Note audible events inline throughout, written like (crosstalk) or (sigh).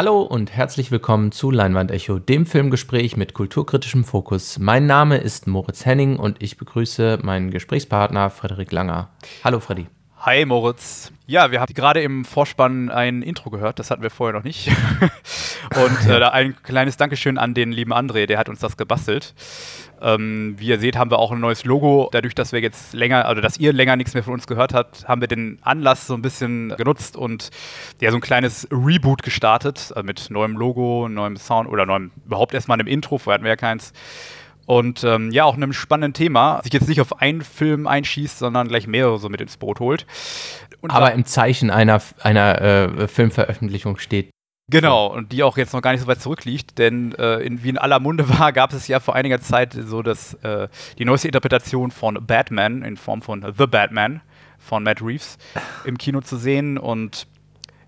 Hallo und herzlich willkommen zu Leinwandecho, dem Filmgespräch mit kulturkritischem Fokus. Mein Name ist Moritz Henning und ich begrüße meinen Gesprächspartner Frederik Langer. Hallo Freddy. Hi Moritz. Ja, wir haben gerade im Vorspann ein Intro gehört, das hatten wir vorher noch nicht. (laughs) Und äh, ein kleines Dankeschön an den lieben André, der hat uns das gebastelt. Ähm, wie ihr seht, haben wir auch ein neues Logo. Dadurch, dass wir jetzt länger, also dass ihr länger nichts mehr von uns gehört habt, haben wir den Anlass so ein bisschen genutzt und ja, so ein kleines Reboot gestartet äh, mit neuem Logo, neuem Sound oder neuem, überhaupt erstmal einem Intro, vorher hatten wir ja keins. Und ähm, ja, auch einem spannenden Thema. Sich jetzt nicht auf einen Film einschießt, sondern gleich mehrere so mit ins Boot holt. Und Aber im Zeichen einer, einer äh, Filmveröffentlichung steht. Genau, und die auch jetzt noch gar nicht so weit zurückliegt, denn äh, in, wie in aller Munde war, (laughs) gab es ja vor einiger Zeit so dass äh, die neueste Interpretation von Batman in Form von The Batman von Matt Reeves im Kino zu sehen. Und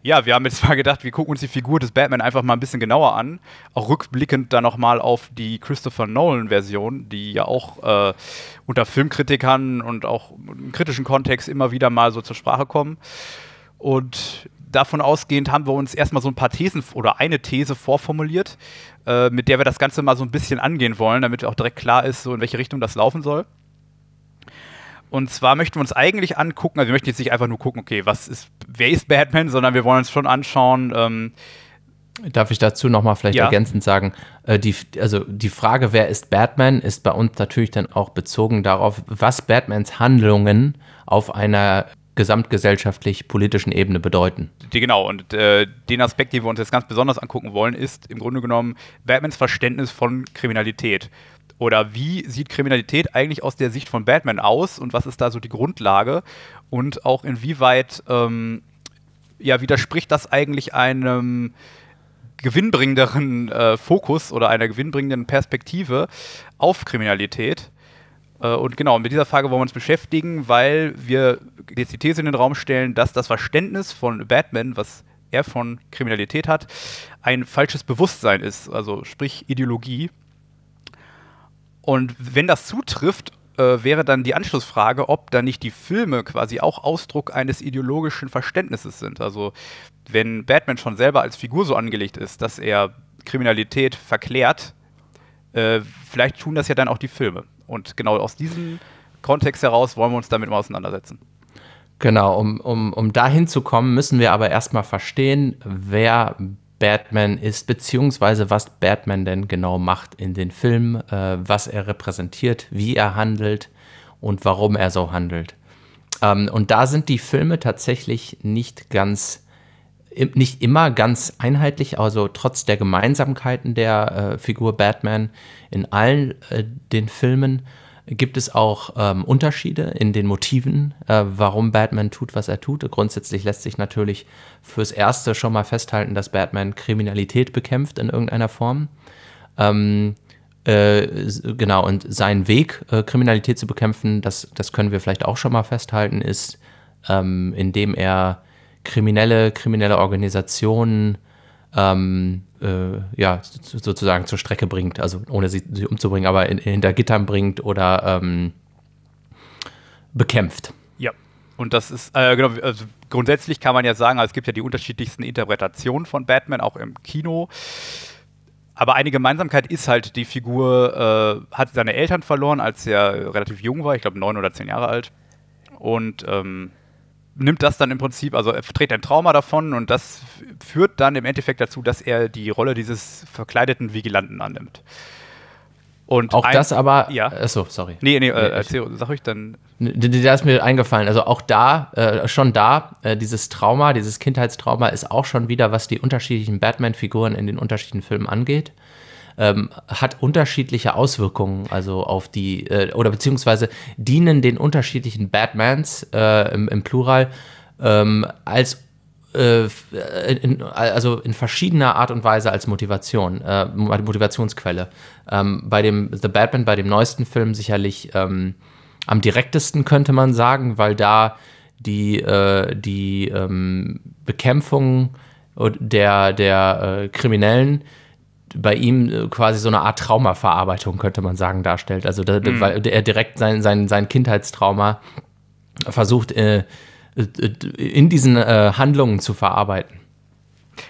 ja, wir haben jetzt (laughs) mal gedacht, wir gucken uns die Figur des Batman einfach mal ein bisschen genauer an. Auch rückblickend dann nochmal auf die Christopher Nolan-Version, die ja auch äh, unter Filmkritikern und auch im kritischen Kontext immer wieder mal so zur Sprache kommen. Und davon ausgehend haben wir uns erstmal so ein paar Thesen oder eine These vorformuliert, äh, mit der wir das Ganze mal so ein bisschen angehen wollen, damit auch direkt klar ist, so in welche Richtung das laufen soll. Und zwar möchten wir uns eigentlich angucken, also wir möchten jetzt nicht einfach nur gucken, okay, was ist, wer ist Batman, sondern wir wollen uns schon anschauen. Ähm, Darf ich dazu nochmal vielleicht ja. ergänzend sagen, äh, die, also die Frage, wer ist Batman, ist bei uns natürlich dann auch bezogen darauf, was Batmans Handlungen auf einer gesamtgesellschaftlich-politischen Ebene bedeuten. Genau, und äh, den Aspekt, den wir uns jetzt ganz besonders angucken wollen, ist im Grunde genommen Batmans Verständnis von Kriminalität. Oder wie sieht Kriminalität eigentlich aus der Sicht von Batman aus und was ist da so die Grundlage? Und auch inwieweit ähm, ja, widerspricht das eigentlich einem gewinnbringenderen äh, Fokus oder einer gewinnbringenden Perspektive auf Kriminalität? Äh, und genau, mit dieser Frage wollen wir uns beschäftigen, weil wir jetzt die These in den Raum stellen, dass das Verständnis von Batman, was er von Kriminalität hat, ein falsches Bewusstsein ist, also sprich Ideologie. Und wenn das zutrifft, äh, wäre dann die Anschlussfrage, ob dann nicht die Filme quasi auch Ausdruck eines ideologischen Verständnisses sind. Also wenn Batman schon selber als Figur so angelegt ist, dass er Kriminalität verklärt, äh, vielleicht tun das ja dann auch die Filme. Und genau aus diesem Kontext heraus wollen wir uns damit mal auseinandersetzen. Genau, um, um, um dahin zu kommen, müssen wir aber erstmal verstehen, wer Batman ist, beziehungsweise was Batman denn genau macht in den Filmen, äh, was er repräsentiert, wie er handelt und warum er so handelt. Ähm, und da sind die Filme tatsächlich nicht ganz, nicht immer ganz einheitlich, also trotz der Gemeinsamkeiten der äh, Figur Batman in allen äh, den Filmen gibt es auch ähm, Unterschiede in den Motiven, äh, warum Batman tut, was er tut. Grundsätzlich lässt sich natürlich fürs Erste schon mal festhalten, dass Batman Kriminalität bekämpft in irgendeiner Form. Ähm, äh, genau, und sein Weg, äh, Kriminalität zu bekämpfen, das, das können wir vielleicht auch schon mal festhalten, ist, ähm, indem er kriminelle, kriminelle Organisationen ähm, äh, ja, sozusagen zur Strecke bringt, also ohne sie, sie umzubringen, aber in, hinter Gittern bringt oder ähm, bekämpft. Ja, und das ist, äh, genau, also grundsätzlich kann man ja sagen, also es gibt ja die unterschiedlichsten Interpretationen von Batman, auch im Kino. Aber eine Gemeinsamkeit ist halt, die Figur äh, hat seine Eltern verloren, als er relativ jung war, ich glaube neun oder zehn Jahre alt. Und ähm, nimmt das dann im Prinzip, also er trägt ein Trauma davon und das führt dann im Endeffekt dazu, dass er die Rolle dieses verkleideten Vigilanten annimmt. Und auch ein, das aber, ja. Achso, sorry. Nee, nee, äh, erzähl, sag ich dann. Da ist mir eingefallen, also auch da, äh, schon da, äh, dieses Trauma, dieses Kindheitstrauma ist auch schon wieder, was die unterschiedlichen Batman-Figuren in den unterschiedlichen Filmen angeht ähm, hat unterschiedliche Auswirkungen, also auf die, äh, oder beziehungsweise dienen den unterschiedlichen Batmans äh, im, im, Plural ähm, als äh, in, also in verschiedener Art und Weise als Motivation, äh, Motivationsquelle. Ähm, bei dem The Batman, bei dem neuesten Film sicherlich ähm, am direktesten könnte man sagen, weil da die, äh, die ähm, Bekämpfung der, der äh, Kriminellen bei ihm äh, quasi so eine Art Traumaverarbeitung, könnte man sagen, darstellt. Also da, mhm. weil er direkt sein, sein, sein Kindheitstrauma versucht, äh, äh in diesen äh, Handlungen zu verarbeiten.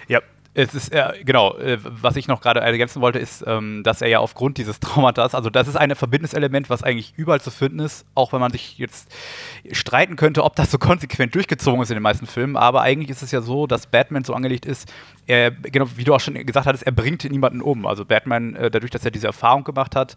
Ja, Es ist, äh, genau, äh, was ich noch gerade ergänzen wollte, ist, ähm, dass er ja aufgrund dieses Traumatas, also das ist ein verbindendes Element, was eigentlich überall zu finden ist, auch wenn man sich jetzt streiten könnte, ob das so (laughs) konsequent durchgezogen ist in den meisten Filmen, aber eigentlich ist es ja so, dass Batman so angelegt ist, er, genau, wie du auch schon gesagt hattest, er bringt niemanden um. Also Batman, äh, dadurch, dass er diese Erfahrung gemacht hat,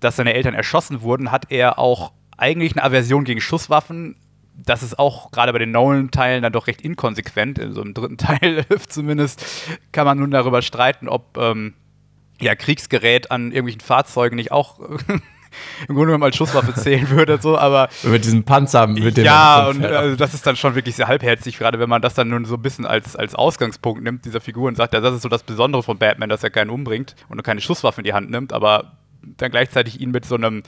dass seine Eltern erschossen wurden, hat er auch eigentlich eine Aversion gegen Schusswaffen, das ist auch gerade bei den Nolan-Teilen dann doch recht inkonsequent. In so einem dritten (laughs) Teil (laughs) zumindest kann man nun darüber streiten, ob ähm, ja, Kriegsgerät an irgendwelchen Fahrzeugen nicht auch (laughs) im Grunde genommen als Schusswaffe (laughs) zählen würde, so, aber. Mit diesem Panzer, mit dem. Ja, und also das ist dann schon wirklich sehr halbherzig, gerade wenn man das dann nun so ein bisschen als, als Ausgangspunkt nimmt, dieser Figur und sagt, ja, das ist so das Besondere von Batman, dass er keinen umbringt und keine Schusswaffe in die Hand nimmt, aber dann gleichzeitig ihn mit so einem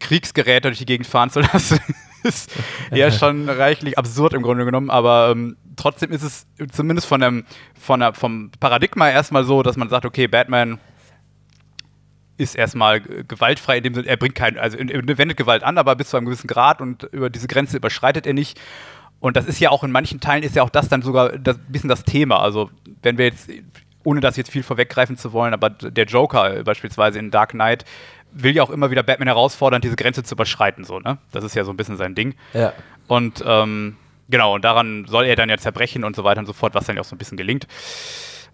Kriegsgerät durch die Gegend fahren zu lassen (laughs) ist ja (laughs) schon reichlich absurd im Grunde genommen, aber ähm, trotzdem ist es zumindest von dem, von der, vom Paradigma erstmal so, dass man sagt, okay, Batman ist erstmal gewaltfrei in dem Sinne, er bringt keinen, also er wendet Gewalt an, aber bis zu einem gewissen Grad und über diese Grenze überschreitet er nicht. Und das ist ja auch in manchen Teilen ist ja auch das dann sogar ein bisschen das Thema. Also wenn wir jetzt, ohne das jetzt viel vorweggreifen zu wollen, aber der Joker beispielsweise in Dark Knight will ja auch immer wieder Batman herausfordern, diese Grenze zu überschreiten, so, ne? Das ist ja so ein bisschen sein Ding. Ja. Und ähm, genau, und daran soll er dann ja zerbrechen und so weiter und so fort, was dann ja auch so ein bisschen gelingt.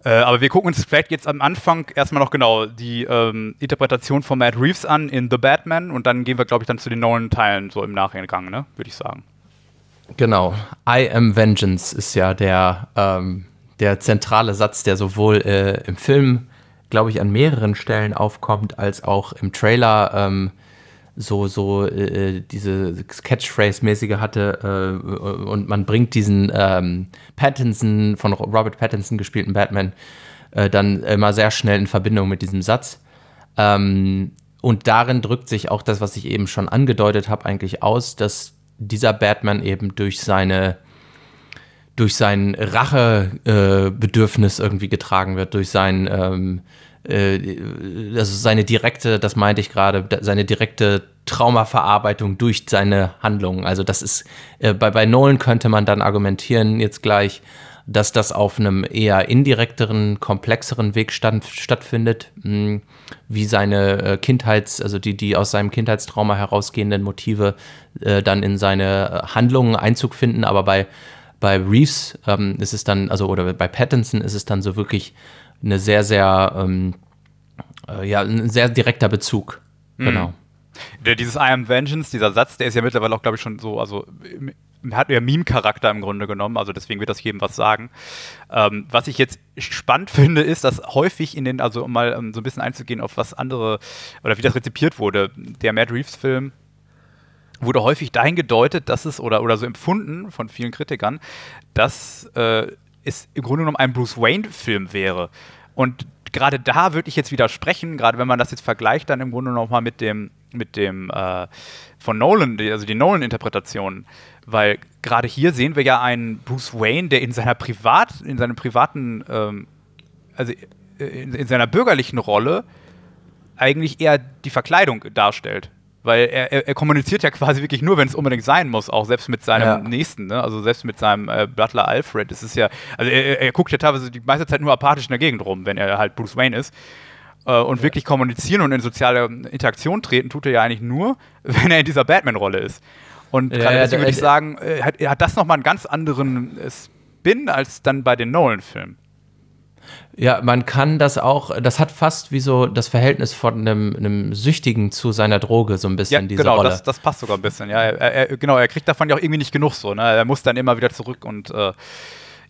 Äh, aber wir gucken uns vielleicht jetzt am Anfang erstmal noch genau die ähm, Interpretation von Matt Reeves an in The Batman und dann gehen wir, glaube ich, dann zu den neuen Teilen so im Nachgang, ne? Würde ich sagen. Genau. I am Vengeance ist ja der, ähm, der zentrale Satz, der sowohl äh, im Film glaube ich, an mehreren Stellen aufkommt, als auch im Trailer ähm, so, so äh, diese Catchphrase-mäßige hatte äh, und man bringt diesen ähm, Pattinson, von Robert Pattinson gespielten Batman, äh, dann immer sehr schnell in Verbindung mit diesem Satz. Ähm, und darin drückt sich auch das, was ich eben schon angedeutet habe, eigentlich aus, dass dieser Batman eben durch seine durch sein Rachebedürfnis äh, irgendwie getragen wird, durch sein, ähm, äh, also seine direkte, das meinte ich gerade, seine direkte Traumaverarbeitung durch seine Handlungen. Also das ist, äh, bei, bei Nolan könnte man dann argumentieren jetzt gleich, dass das auf einem eher indirekteren, komplexeren Weg stand, stattfindet, hm, wie seine äh, Kindheits-, also die, die aus seinem Kindheitstrauma herausgehenden Motive äh, dann in seine Handlungen Einzug finden. Aber bei bei Reeves ähm, ist es dann, also oder bei Pattinson ist es dann so wirklich eine sehr, sehr, ähm, äh, ja, ein sehr direkter Bezug. Mhm. Genau. Der, dieses I am Vengeance, dieser Satz, der ist ja mittlerweile auch, glaube ich, schon so, also hat ja Meme-Charakter im Grunde genommen, also deswegen wird das jedem was sagen. Ähm, was ich jetzt spannend (laughs) finde, ist, dass häufig in den, also um mal um so ein bisschen einzugehen auf was andere, oder wie das rezipiert wurde, der Matt Reeves-Film wurde häufig dahin gedeutet, dass es, oder, oder so empfunden von vielen Kritikern, dass äh, es im Grunde genommen ein Bruce Wayne-Film wäre. Und gerade da würde ich jetzt widersprechen, gerade wenn man das jetzt vergleicht, dann im Grunde nochmal mit dem, mit dem äh, von Nolan, also die Nolan-Interpretation. Weil gerade hier sehen wir ja einen Bruce Wayne, der in seiner Privat, in seinem privaten, ähm, also äh, in, in seiner bürgerlichen Rolle eigentlich eher die Verkleidung darstellt. Weil er, er, er, kommuniziert ja quasi wirklich nur, wenn es unbedingt sein muss, auch selbst mit seinem ja. Nächsten, ne? also selbst mit seinem äh, Butler Alfred. Das ist ja, also er, er, guckt ja teilweise die meiste Zeit nur apathisch in der Gegend rum, wenn er halt Bruce Wayne ist. Äh, und ja. wirklich kommunizieren und in soziale Interaktion treten, tut er ja eigentlich nur, (laughs) wenn er in dieser Batman-Rolle ist. Und ja, deswegen würde ich sagen, äh, hat, hat das nochmal einen ganz anderen Spin als dann bei den Nolan-Filmen. Ja, man kann das auch, das hat fast wie so das Verhältnis von einem, einem Süchtigen zu seiner Droge so ein bisschen, ja, diese genau, Rolle. Das, das passt sogar ein bisschen, ja. Er, er, genau, er kriegt davon ja auch irgendwie nicht genug so, ne? Er muss dann immer wieder zurück und äh,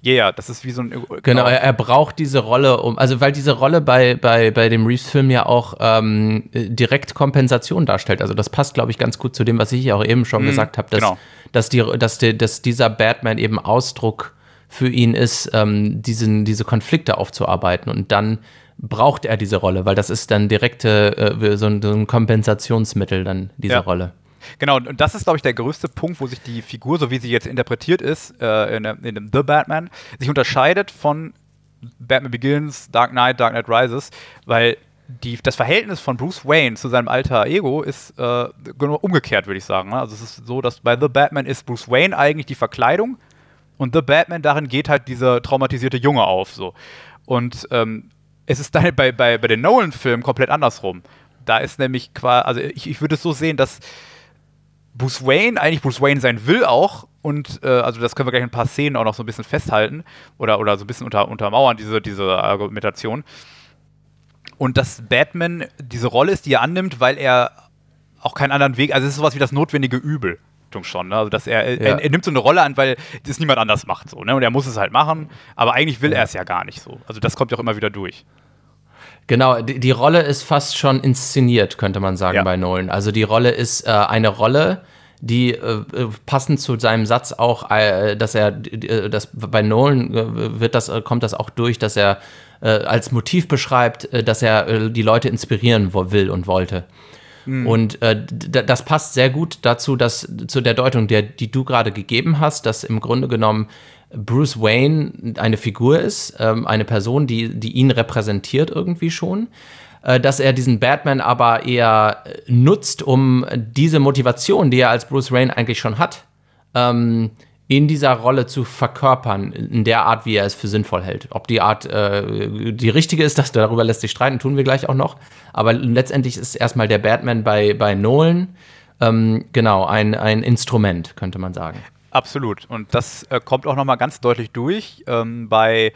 yeah, das ist wie so ein. Genau, genau er, er, braucht diese Rolle, um, also weil diese Rolle bei, bei, bei dem Reeves-Film ja auch ähm, direkt Kompensation darstellt. Also das passt, glaube ich, ganz gut zu dem, was ich auch eben schon mm, gesagt habe, dass, genau. dass, die, dass, die, dass dieser Batman eben Ausdruck für ihn ist, ähm, diesen, diese Konflikte aufzuarbeiten. Und dann braucht er diese Rolle, weil das ist dann direkte, äh, so, ein, so, ein, Kompensationsmittel, dann diese ja. Rolle. Genau, und das ist, glaube ich, der größte Punkt, wo sich die Figur, so wie sie jetzt interpretiert ist, äh, in, in dem The Batman, sich unterscheidet von Batman Begins, Dark Knight, Dark Knight Rises, weil die, das Verhältnis von Bruce Wayne zu seinem alter Ego ist äh, genau umgekehrt, würde ich sagen. Ne? Also es ist so, dass bei The Batman ist Bruce Wayne eigentlich die Verkleidung und The Batman, darin geht halt dieser traumatisierte Junge auf. So. Und ähm, es ist dann bei, bei, bei den Nolan-Filmen komplett andersrum. Da ist nämlich quasi, also ich, ich würde es so sehen, dass Bruce Wayne eigentlich Bruce Wayne sein will auch und äh, also das können wir gleich in ein paar Szenen auch noch so ein bisschen festhalten oder, oder so ein bisschen unter, untermauern, diese, diese Argumentation. Und dass Batman diese Rolle ist, die er annimmt, weil er auch keinen anderen Weg, also es ist sowas wie das notwendige Übel. Schon, ne? Also dass er, ja. er, er, nimmt so eine Rolle an, weil das niemand anders macht so, ne? Und er muss es halt machen, aber eigentlich will er es ja gar nicht so. Also das kommt ja auch immer wieder durch. Genau, die, die, Rolle ist fast schon inszeniert, könnte man sagen, ja. bei Nolan. Also die Rolle ist äh, eine Rolle, die äh, passend zu seinem Satz auch, äh, dass er, äh, dass bei Nolan äh, wird das, äh, kommt das auch durch, dass er als Motiv beschreibt, dass er die Leute inspirieren will und wollte. Mhm. Und äh, das passt sehr gut dazu, dass zu der Deutung, der, die du gerade gegeben hast, dass im Grunde genommen Bruce Wayne eine Figur ist, ähm, eine Person, die, die ihn repräsentiert irgendwie schon, äh, dass er diesen Batman aber eher nutzt, um diese Motivation, die er als Bruce Wayne eigentlich schon hat, ähm, in dieser Rolle zu verkörpern, in der Art, wie er es für sinnvoll hält. Ob die Art äh, die richtige ist, (laughs) das, darüber lässt sich streiten, tun wir gleich auch noch. Aber letztendlich ist erstmal der Batman bei, bei Nolan ähm, genau ein, ein Instrument, könnte man sagen. Absolut. Und das äh, kommt auch nochmal ganz deutlich durch. Ähm, bei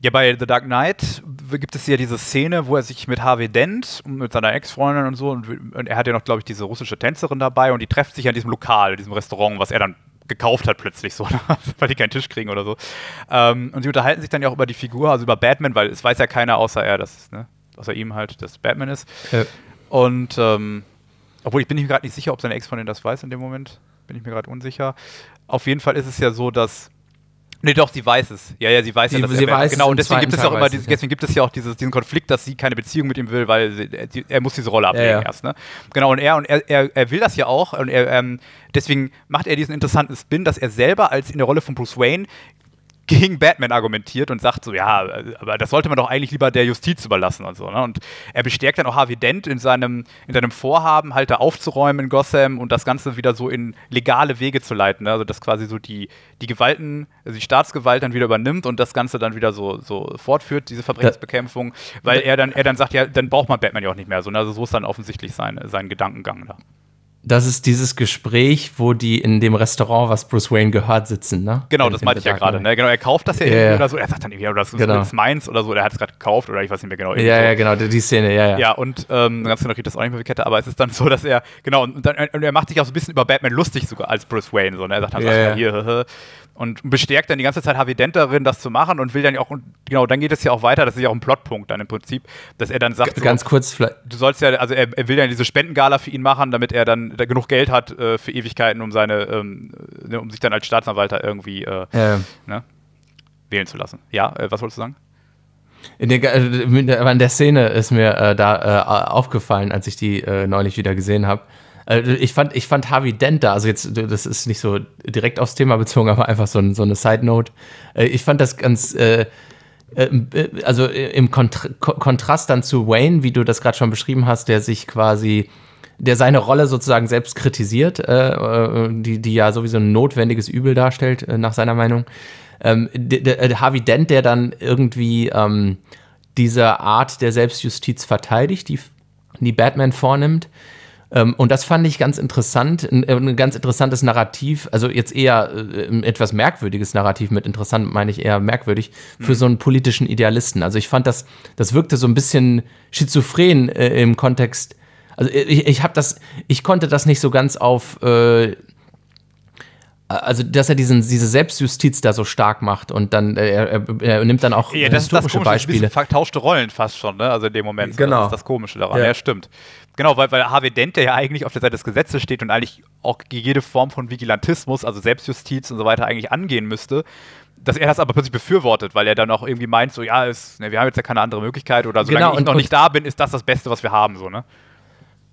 ja, bei The Dark Knight gibt es ja diese Szene, wo er sich mit Harvey Dent und mit seiner Ex-Freundin und so, und, und, er hat ja noch, glaube ich, diese russische Tänzerin dabei und die treffen sich an diesem Lokal, diesem Restaurant, was er dann gekauft hat plötzlich so, (laughs) weil die keinen Tisch kriegen oder so. Ähm, und sie unterhalten sich dann ja auch über die Figur, also über Batman, weil es weiß ja keiner außer er, dass, ne, außer ihm halt, dass Batman ist. Ja. Und ähm, obwohl ich bin mir gerade nicht sicher, ob seine Ex-Freundin das weiß in dem Moment, bin ich mir gerade unsicher. Auf jeden Fall ist es ja so, dass Nee, doch, sie weiß es. Ja, ja, sie weiß sie, ja, dass sie er weiß genau und deswegen gibt es auch immer dieses, deswegen gibt es ja auch dieses, diesen Konflikt, dass sie keine Beziehung mit ihm will, weil sie, er, er, muss diese Rolle ablegen ja, ja. erst, ne? Genau und er und er, er, er will das ja auch und er ähm, deswegen macht er diesen interessanten Spin, dass er selber als in der Rolle von Bruce Wayne gegen Batman argumentiert und sagt so, ja, aber das sollte man doch eigentlich lieber der Justiz überlassen und so. Ne? Und er bestärkt dann auch Harvey Dent in seinem, in seinem Vorhaben, halt da aufzuräumen in Gotham und das Ganze wieder so in legale Wege zu leiten. Ne? Also dass quasi so die, die Gewalten, also die Staatsgewalt dann wieder übernimmt und das Ganze dann wieder so, so fortführt, diese Verbrechensbekämpfung, weil er dann, er dann sagt, ja, dann braucht man Batman ja auch nicht mehr. So, ne? Also so ist dann offensichtlich sein, sein Gedankengang da. Das ist dieses Gespräch, wo die in dem Restaurant, was Bruce Wayne gehört, sitzen, ne? Genau, in, das meinte ich ja gerade. Ne? Genau, er kauft das ja yeah. oder so. Er sagt dann irgendwie, oder das genau. ist meins oder so. Oder er hat es gerade gekauft oder ich weiß nicht mehr genau. Ja, so. ja, genau, die Szene, ja, ja. Ja, und ähm, ganz genau kriegt das auch nicht mehr Kette, aber es ist dann so, dass er, genau, und, dann, und er macht sich auch so ein bisschen über Batman lustig sogar als Bruce Wayne. So, ne? Er sagt dann, yeah. hier, und bestärkt dann die ganze Zeit Harvey Dent darin, das zu machen und will dann auch, und genau, dann geht es ja auch weiter, das ist ja auch ein Plotpunkt dann im Prinzip, dass er dann sagt, G ganz kurz, vielleicht. du sollst ja, also er, er, will ja diese Spendengala für ihn machen, damit er dann da genug Geld hat äh, für Ewigkeiten, um seine, ähm, ne, um sich dann als Staatsanwalt irgendwie äh, ja. ne, wählen zu lassen. Ja, äh, was wolltest du sagen? In der, äh, in der Szene ist mir äh, da äh, aufgefallen, als ich die neulich wieder gesehen habe äh, ich fand, ich fand Harvey Dent da, also jetzt, das ist nicht so direkt aufs Thema bezogen, aber einfach so, so eine Side Note. Äh, ich fand das ganz, also im Kontrast dann zu Wayne, wie du das gerade schon beschrieben hast, der sich quasi der seine Rolle sozusagen selbst kritisiert, äh, die, die ja sowieso ein notwendiges Übel darstellt, äh, nach seiner Meinung. Ähm, der, der Harvey Dent, der dann irgendwie ähm, diese Art der Selbstjustiz verteidigt, die, die Batman vornimmt, ähm, und das fand ich ganz interessant, ein, äh, ein ganz interessantes Narrativ, also jetzt eher äh, ein etwas merkwürdiges Narrativ, mit interessant meine ich eher merkwürdig, für mhm. so einen politischen Idealisten. Also ich fand das, das wirkte so ein bisschen schizophren äh, im Kontext. Also ich, ich habe das, ich konnte das nicht so ganz auf äh, also dass er diesen, diese Selbstjustiz da so stark macht und dann äh, er, er, nimmt dann auch ja, das historische ist das Beispiele. Vertauschte Rollen fast schon, ne? Also in dem Moment. Genau. Das ist das Komische daran. Ja, ja stimmt. Genau, weil, weil Harvey Dent, der ja eigentlich auf der Seite des Gesetzes steht und eigentlich auch jede Form von Vigilantismus, also Selbstjustiz und so weiter eigentlich angehen müsste, dass er das aber plötzlich befürwortet, weil er dann auch irgendwie meint, so ja, ist, ne, wir haben jetzt ja keine andere Möglichkeit oder solange genau, ich noch nicht da bin, ist das das Beste, was wir haben, so, ne?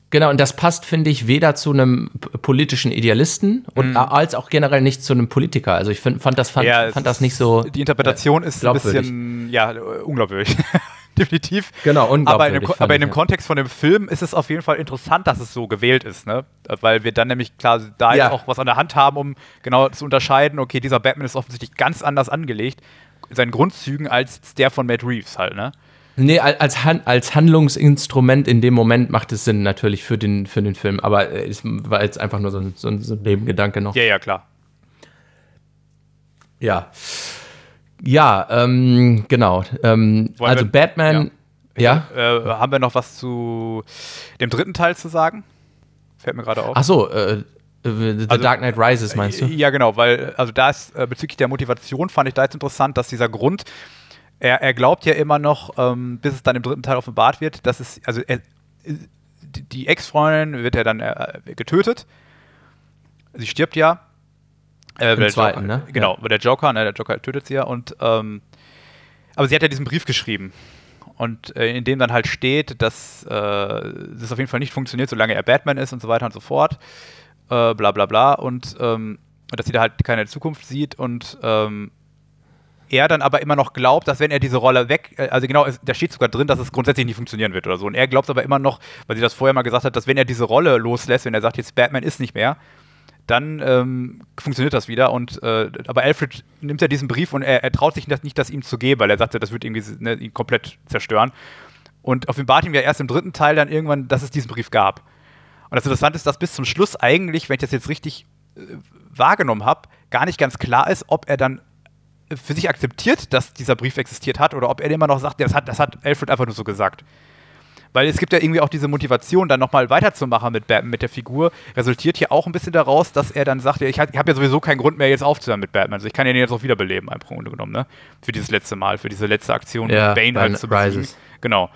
Genau, und das passt, finde ich, weder zu einem politischen Idealisten und, mhm. als auch generell nicht zu einem Politiker. Also ich find, fand, das, fand, ja, fand das nicht so. Die Interpretation äh, ist ein bisschen ja, unglaubwürdig. (laughs) Definitiv. Genau. Aber in, dem, aber in dem Kontext von dem Film ist es auf jeden Fall interessant, dass es so gewählt ist, ne? Weil wir dann nämlich klar da ja. auch was an der Hand haben, um genau zu unterscheiden, okay, dieser Batman ist offensichtlich ganz anders angelegt seinen Grundzügen als der von Matt Reeves halt, ne? Nee, als, Han als Handlungsinstrument in dem Moment macht es Sinn natürlich für den, für den Film, aber es war jetzt einfach nur so ein, so ein, so ein Nebengedanke noch. Ja, ja, klar. Ja. Ja, ähm, genau. Ähm, also wir, Batman, ja. ja? Äh, haben wir noch was zu dem dritten Teil zu sagen? Fällt mir gerade auf. Ach so, äh, The also, Dark Knight Rises meinst du? Ja, genau, weil, also da ist äh, bezüglich der Motivation fand ich da jetzt interessant, dass dieser Grund, er, er glaubt ja immer noch, ähm, bis es dann im dritten Teil offenbart wird, dass es, also er, die Ex-Freundin wird ja dann äh, getötet. Sie stirbt ja. Äh, Im zweiten, Joker, ne? Genau, ja. der Joker, ne, der Joker tötet sie ja und ähm, aber sie hat ja diesen Brief geschrieben. Und äh, in dem dann halt steht, dass äh, es auf jeden Fall nicht funktioniert, solange er Batman ist und so weiter und so fort. Äh, bla bla bla. Und ähm, dass sie da halt keine Zukunft sieht und ähm, er dann aber immer noch glaubt, dass wenn er diese Rolle weg, äh, also genau, da steht sogar drin, dass es grundsätzlich nicht funktionieren wird oder so. Und er glaubt aber immer noch, weil sie das vorher mal gesagt hat, dass wenn er diese Rolle loslässt, wenn er sagt, jetzt Batman ist nicht mehr, dann ähm, funktioniert das wieder. Und äh, aber Alfred nimmt ja diesen Brief und er, er traut sich das nicht, das ihm zu geben, weil er sagte, das wird irgendwie ne, ihn komplett zerstören. Und offenbart ihm ja erst im dritten Teil dann irgendwann, dass es diesen Brief gab. Und das Interessante ist, dass bis zum Schluss eigentlich, wenn ich das jetzt richtig äh, wahrgenommen habe, gar nicht ganz klar ist, ob er dann für sich akzeptiert, dass dieser Brief existiert hat, oder ob er immer noch sagt, das hat, das hat Alfred einfach nur so gesagt. Weil es gibt ja irgendwie auch diese Motivation, dann nochmal weiterzumachen mit, Batman, mit der Figur, resultiert hier auch ein bisschen daraus, dass er dann sagt, ich habe hab ja sowieso keinen Grund mehr, jetzt aufzuhören mit Batman. Also ich kann ihn jetzt auch wiederbeleben, im Grunde genommen, ne? Für dieses letzte Mal, für diese letzte Aktion, ja, Bane halt zu besiegen. Genau.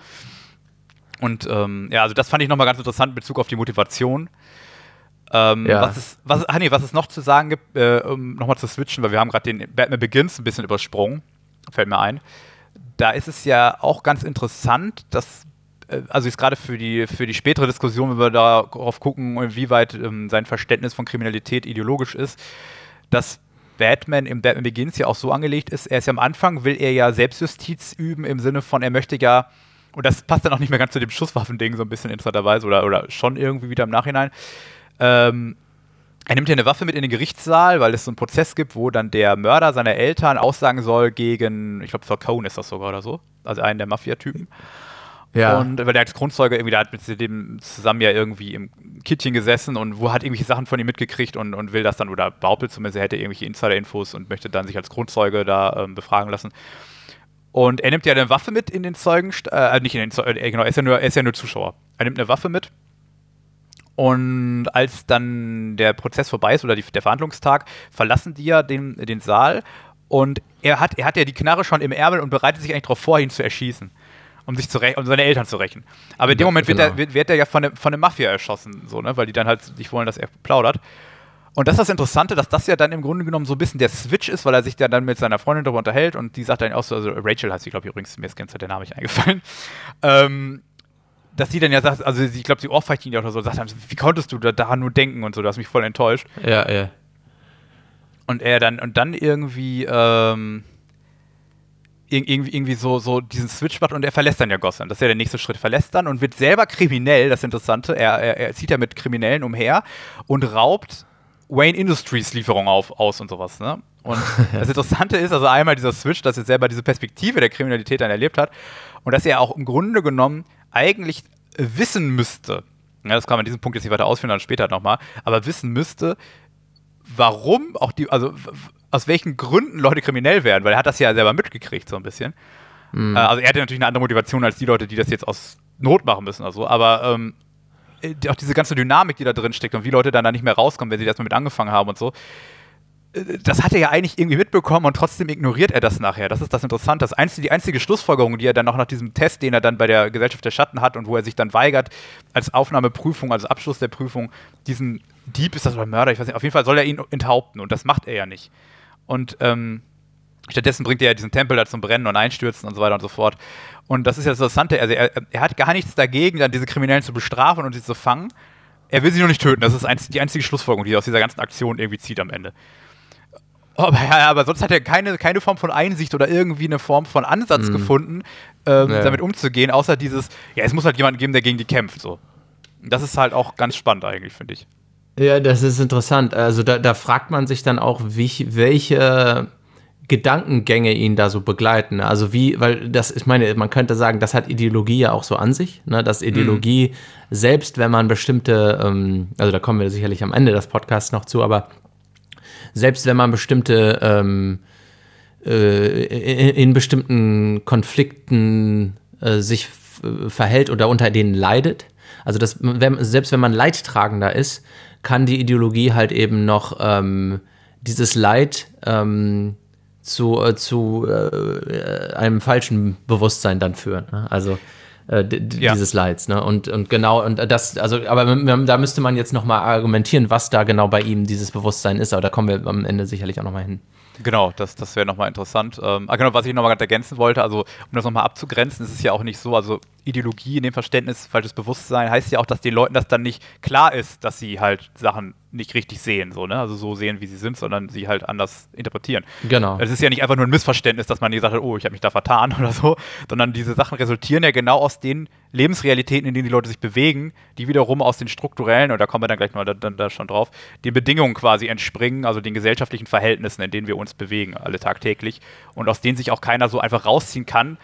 Und ähm, ja, also das fand ich nochmal ganz interessant in Bezug auf die Motivation. Ähm, ja. was, es, was, ah, nee, was es noch zu sagen gibt, äh, um nochmal zu switchen, weil wir haben gerade den Batman Begins ein bisschen übersprungen, fällt mir ein. Da ist es ja auch ganz interessant, dass, äh, also jetzt gerade für die, für die spätere Diskussion, wenn wir darauf gucken, inwieweit ähm, sein Verständnis von Kriminalität ideologisch ist, dass Batman im Batman Begins ja auch so angelegt ist, er ist ja am Anfang, will er ja Selbstjustiz üben im Sinne von, er möchte ja, und das passt dann auch nicht mehr ganz zu dem Schusswaffending so ein bisschen interessanterweise oder, oder schon irgendwie wieder im Nachhinein, ähm, er nimmt ja eine Waffe mit in den Gerichtssaal, weil es so einen Prozess gibt, wo dann der Mörder seiner Eltern aussagen soll gegen, ich glaube, Falcone ist das sogar oder so, also einen der Mafia-Typen. Ja. Und weil der als Grundzeuge irgendwie, der hat mit dem zusammen ja irgendwie im Kittchen gesessen und wo hat irgendwelche Sachen von ihm mitgekriegt und, und will das dann, oder behauptet zumindest, er hätte irgendwelche Insider-Infos und möchte dann sich als Grundzeuge da ähm, befragen lassen. Und er nimmt ja eine Waffe mit in den Zeugen, äh, nicht in den Zeugen, äh, genau, er ist, ja nur, er ist ja nur Zuschauer. Er nimmt eine Waffe mit und als dann der Prozess vorbei ist oder die, der Verhandlungstag, verlassen die ja den, den Saal und er hat, er hat ja die Knarre schon im Ärmel und bereitet sich eigentlich darauf vor, ihn zu erschießen. Um sich zu um seine Eltern zu rächen. Aber in dem Moment genau. wird, er, wird, wird er ja von, der, von der Mafia erschossen, so, ne? weil die dann halt nicht wollen, dass er plaudert. Und das ist das Interessante, dass das ja dann im Grunde genommen so ein bisschen der Switch ist, weil er sich dann mit seiner Freundin darüber unterhält und die sagt dann auch so, also Rachel heißt sie, glaube ich, übrigens, mir ist ganz der Name nicht eingefallen. Ähm, dass sie dann ja sagt, also ich glaube, sie ohrfeigt ihn ja oder so, sagt wie konntest du da daran nur denken und so, du hast mich voll enttäuscht. Ja, ja. Und er dann, und dann irgendwie, ähm, irgendwie, irgendwie so, so diesen Switch macht und er verlässt dann ja Gotham. Das ist ja der nächste Schritt. Verlässt dann und wird selber kriminell, das Interessante. Er, er, er zieht ja mit Kriminellen umher und raubt Wayne Industries Lieferung auf, aus und sowas. Ne? Und (laughs) das Interessante ist, also einmal dieser Switch, dass er selber diese Perspektive der Kriminalität dann erlebt hat und dass er auch im Grunde genommen eigentlich wissen müsste, ja, das kann man an diesem Punkt jetzt nicht weiter ausführen, dann später nochmal, aber wissen müsste, warum auch die, also aus welchen Gründen Leute kriminell werden, weil er hat das ja selber mitgekriegt, so ein bisschen. Mhm. Äh, also er hatte natürlich eine andere Motivation als die Leute, die das jetzt aus Not machen müssen oder so, aber ähm, auch diese ganze Dynamik, die da drin steckt und wie Leute dann da nicht mehr rauskommen, wenn sie erstmal mit angefangen haben und so, das hat er ja eigentlich irgendwie mitbekommen und trotzdem ignoriert er das nachher. Das ist das Interessante. Das einzige, die einzige Schlussfolgerung, die er dann noch nach diesem Test, den er dann bei der Gesellschaft der Schatten hat und wo er sich dann weigert, als Aufnahmeprüfung, also Abschluss der Prüfung, diesen Dieb ist das oder Mörder, ich weiß nicht, auf jeden Fall soll er ihn enthaupten und das macht er ja nicht. Und ähm, stattdessen bringt er ja diesen Tempel da zum Brennen und Einstürzen und so weiter und so fort. Und das ist ja das Interessante. Also er, er hat gar nichts dagegen, dann diese Kriminellen zu bestrafen und sie zu fangen. Er will sie nur nicht töten. Das ist die einzige Schlussfolgerung, die er aus dieser ganzen Aktion irgendwie zieht am Ende. Aber, ja, aber sonst hat er keine, keine Form von Einsicht oder irgendwie eine Form von Ansatz mhm. gefunden, ähm, ja. damit umzugehen, außer dieses, ja, es muss halt jemanden geben, der gegen die kämpft. So. Das ist halt auch ganz spannend eigentlich, finde ich. Ja, das ist interessant. Also da, da fragt man sich dann auch, wie, welche Gedankengänge ihn da so begleiten. Also wie, weil das, ich meine, man könnte sagen, das hat Ideologie ja auch so an sich, ne? dass Ideologie, mhm. selbst wenn man bestimmte, ähm, also da kommen wir sicherlich am Ende des Podcasts noch zu, aber selbst wenn man bestimmte ähm, äh, in, in, bestimmten Konflikten äh, sich verhält oder unter denen leidet, also das, wenn, selbst wenn man Leidtragender ist, kann die Ideologie halt eben noch ähm, dieses Leid ähm, zu, äh, zu äh, einem falschen Bewusstsein dann führen. Ne? Also äh, ja. dieses Leids. Ne? Und, und genau, und das, also, aber da müsste man jetzt nochmal argumentieren, was da genau bei ihm dieses Bewusstsein ist, aber da kommen wir am Ende sicherlich auch nochmal hin. Genau, das, das wäre nochmal interessant. Ähm, ah, genau, was ich nochmal ergänzen wollte, also um das nochmal abzugrenzen, ist es ja auch nicht so, also Ideologie in dem Verständnis, falsches Bewusstsein, heißt ja auch, dass den Leuten das dann nicht klar ist, dass sie halt Sachen nicht richtig sehen, so, ne? Also so sehen, wie sie sind, sondern sie halt anders interpretieren. Genau. Es ist ja nicht einfach nur ein Missverständnis, dass man gesagt hat, oh, ich habe mich da vertan (laughs) oder so, sondern diese Sachen resultieren ja genau aus den Lebensrealitäten, in denen die Leute sich bewegen, die wiederum aus den strukturellen, und da kommen wir dann gleich mal da, da schon drauf, den Bedingungen quasi entspringen, also den gesellschaftlichen Verhältnissen, in denen wir uns bewegen, alle tagtäglich, und aus denen sich auch keiner so einfach rausziehen kann,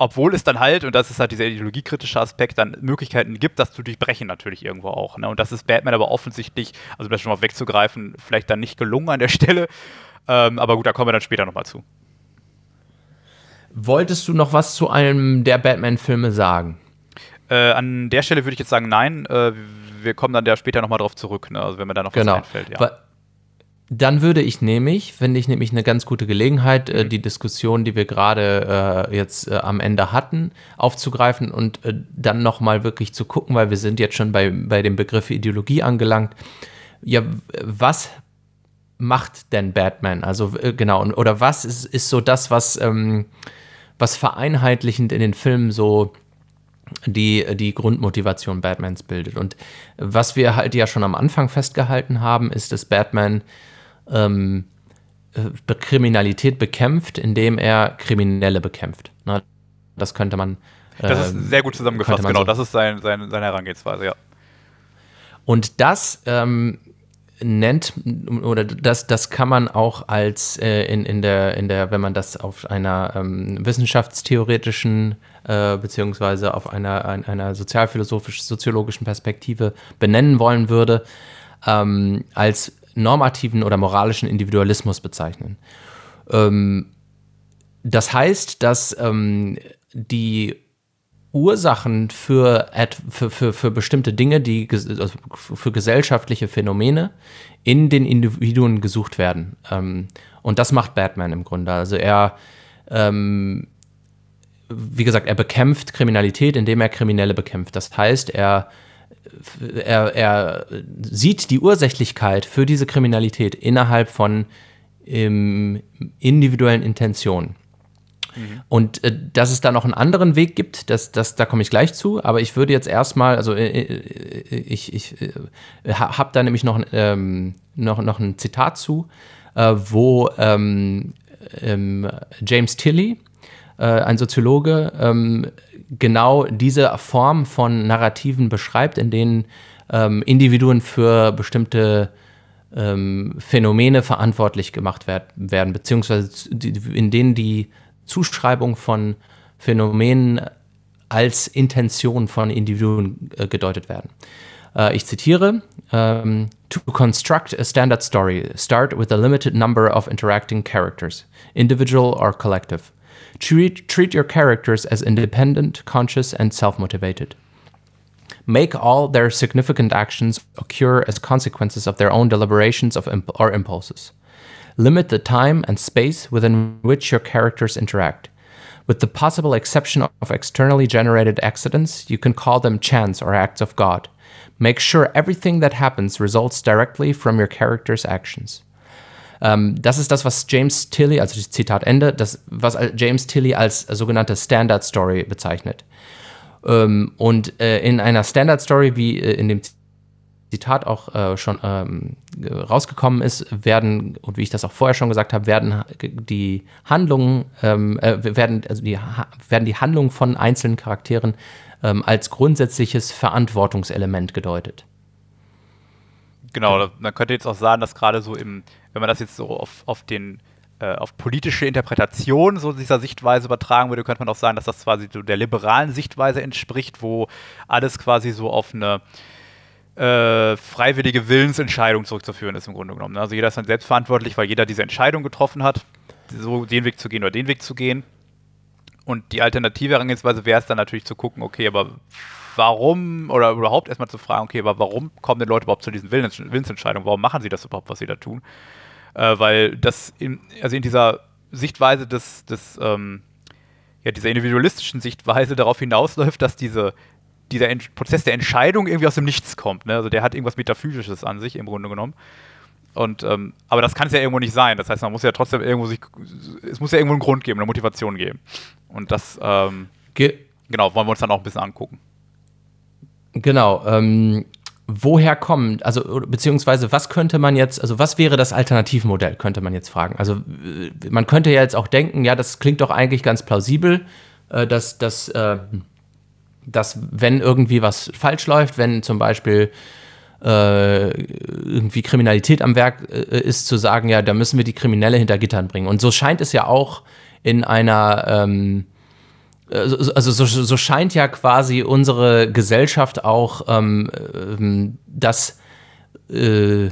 obwohl es dann halt, und das ist halt dieser ideologiekritische Aspekt, dann Möglichkeiten gibt, das zu durchbrechen natürlich irgendwo auch. Ne? Und das ist Batman aber offensichtlich, also das schon mal wegzugreifen, vielleicht dann nicht gelungen an der Stelle. Ähm, aber gut, da kommen wir dann später nochmal zu. Wolltest du noch was zu einem der Batman-Filme sagen? Äh, an der Stelle würde ich jetzt sagen, nein. Äh, wir kommen dann da später nochmal drauf zurück, ne? also wenn mir da noch genau. was einfällt. Ja. Dann würde ich nämlich, finde ich nämlich eine ganz gute Gelegenheit, äh, die Diskussion, die wir gerade äh, jetzt äh, am Ende hatten, aufzugreifen und äh, dann nochmal wirklich zu gucken, weil wir sind jetzt schon bei, bei dem Begriff Ideologie angelangt. Ja, was macht denn Batman? Also äh, genau, oder was ist, ist so das, was, ähm, was vereinheitlichend in den Filmen so die die Grundmotivation Batmans bildet. Und was wir halt ja schon am Anfang festgehalten haben, ist, dass Batman ähm, äh, Kriminalität bekämpft, indem er Kriminelle bekämpft. Ne? Das könnte man. Äh, das ist ähm, sehr gut zusammengefasst, genau. So. Das ist sein, sein, seine Herangehensweise, ja. Und das ähm, nennt, oder das, das kann man auch als äh, in, in, der, in der, wenn man das auf einer ähm, wissenschaftstheoretischen äh, beziehungsweise auf einer, einer sozialphilosophisch-soziologischen Perspektive benennen wollen würde, ähm, als normativen oder moralischen Individualismus bezeichnen. Ähm, das heißt, dass ähm, die Ursachen für, für, für, für bestimmte Dinge, die, also für gesellschaftliche Phänomene in den Individuen gesucht werden. Ähm, und das macht Batman im Grunde. Also er, ähm, wie gesagt, er bekämpft Kriminalität, indem er Kriminelle bekämpft. Das heißt, er er, er sieht die Ursächlichkeit für diese Kriminalität innerhalb von ähm, individuellen Intentionen. Mhm. Und äh, dass es da noch einen anderen Weg gibt, das, das, da komme ich gleich zu, aber ich würde jetzt erstmal, also äh, äh ich, ich äh, habe da nämlich noch, ähm, noch, noch ein Zitat zu, äh, wo ähm, ähm, James Tilley, äh, ein Soziologe, ähm, genau diese Form von Narrativen beschreibt, in denen ähm, Individuen für bestimmte ähm, Phänomene verantwortlich gemacht werd, werden, beziehungsweise in denen die Zuschreibung von Phänomenen als Intention von Individuen äh, gedeutet werden. Äh, ich zitiere: ähm, To construct a standard story, start with a limited number of interacting characters, individual or collective. Treat, treat your characters as independent, conscious, and self motivated. Make all their significant actions occur as consequences of their own deliberations of imp- or impulses. Limit the time and space within which your characters interact. With the possible exception of externally generated accidents, you can call them chance or acts of God. Make sure everything that happens results directly from your character's actions. Ähm, das ist das, was James Tilly, also Zitat Ende, das, was James Tilly als sogenannte Standard Story bezeichnet. Ähm, und äh, in einer Standard Story, wie äh, in dem Zitat auch äh, schon ähm, rausgekommen ist, werden, und wie ich das auch vorher schon gesagt habe, werden die Handlungen, ähm, äh, werden, also die, werden die Handlungen von einzelnen Charakteren ähm, als grundsätzliches Verantwortungselement gedeutet. Genau, man könnte jetzt auch sagen, dass gerade so im, wenn man das jetzt so auf, auf den äh, auf politische Interpretation so dieser Sichtweise übertragen würde, könnte man auch sagen, dass das quasi so der liberalen Sichtweise entspricht, wo alles quasi so auf eine äh, freiwillige Willensentscheidung zurückzuführen ist im Grunde genommen. Also jeder ist dann selbstverantwortlich, weil jeder diese Entscheidung getroffen hat, so den Weg zu gehen oder den Weg zu gehen. Und die alternative Herangehensweise wäre es dann natürlich zu gucken, okay, aber warum, oder überhaupt erstmal zu fragen, okay, aber warum kommen denn Leute überhaupt zu diesen Willens Willensentscheidungen? Warum machen sie das überhaupt, was sie da tun? Äh, weil das, in, also in dieser Sichtweise des, des ähm, ja, dieser individualistischen Sichtweise darauf hinausläuft, dass diese, dieser Ent Prozess der Entscheidung irgendwie aus dem Nichts kommt. Ne? Also der hat irgendwas Metaphysisches an sich im Grunde genommen. Und, ähm, aber das kann es ja irgendwo nicht sein. Das heißt, man muss ja trotzdem irgendwo sich, es muss ja irgendwo einen Grund geben, eine Motivation geben. Und das, ähm, Ge genau, wollen wir uns dann auch ein bisschen angucken. Genau. Ähm, woher kommt, also beziehungsweise was könnte man jetzt, also was wäre das Alternativmodell, könnte man jetzt fragen. Also äh, man könnte ja jetzt auch denken, ja, das klingt doch eigentlich ganz plausibel, äh, dass, dass, äh, dass wenn irgendwie was falsch läuft, wenn zum Beispiel äh, irgendwie Kriminalität am Werk äh, ist, zu sagen, ja, da müssen wir die Kriminelle hinter Gittern bringen. Und so scheint es ja auch in einer ähm, also, also so, so, scheint ja quasi unsere Gesellschaft auch ähm, ähm, das äh,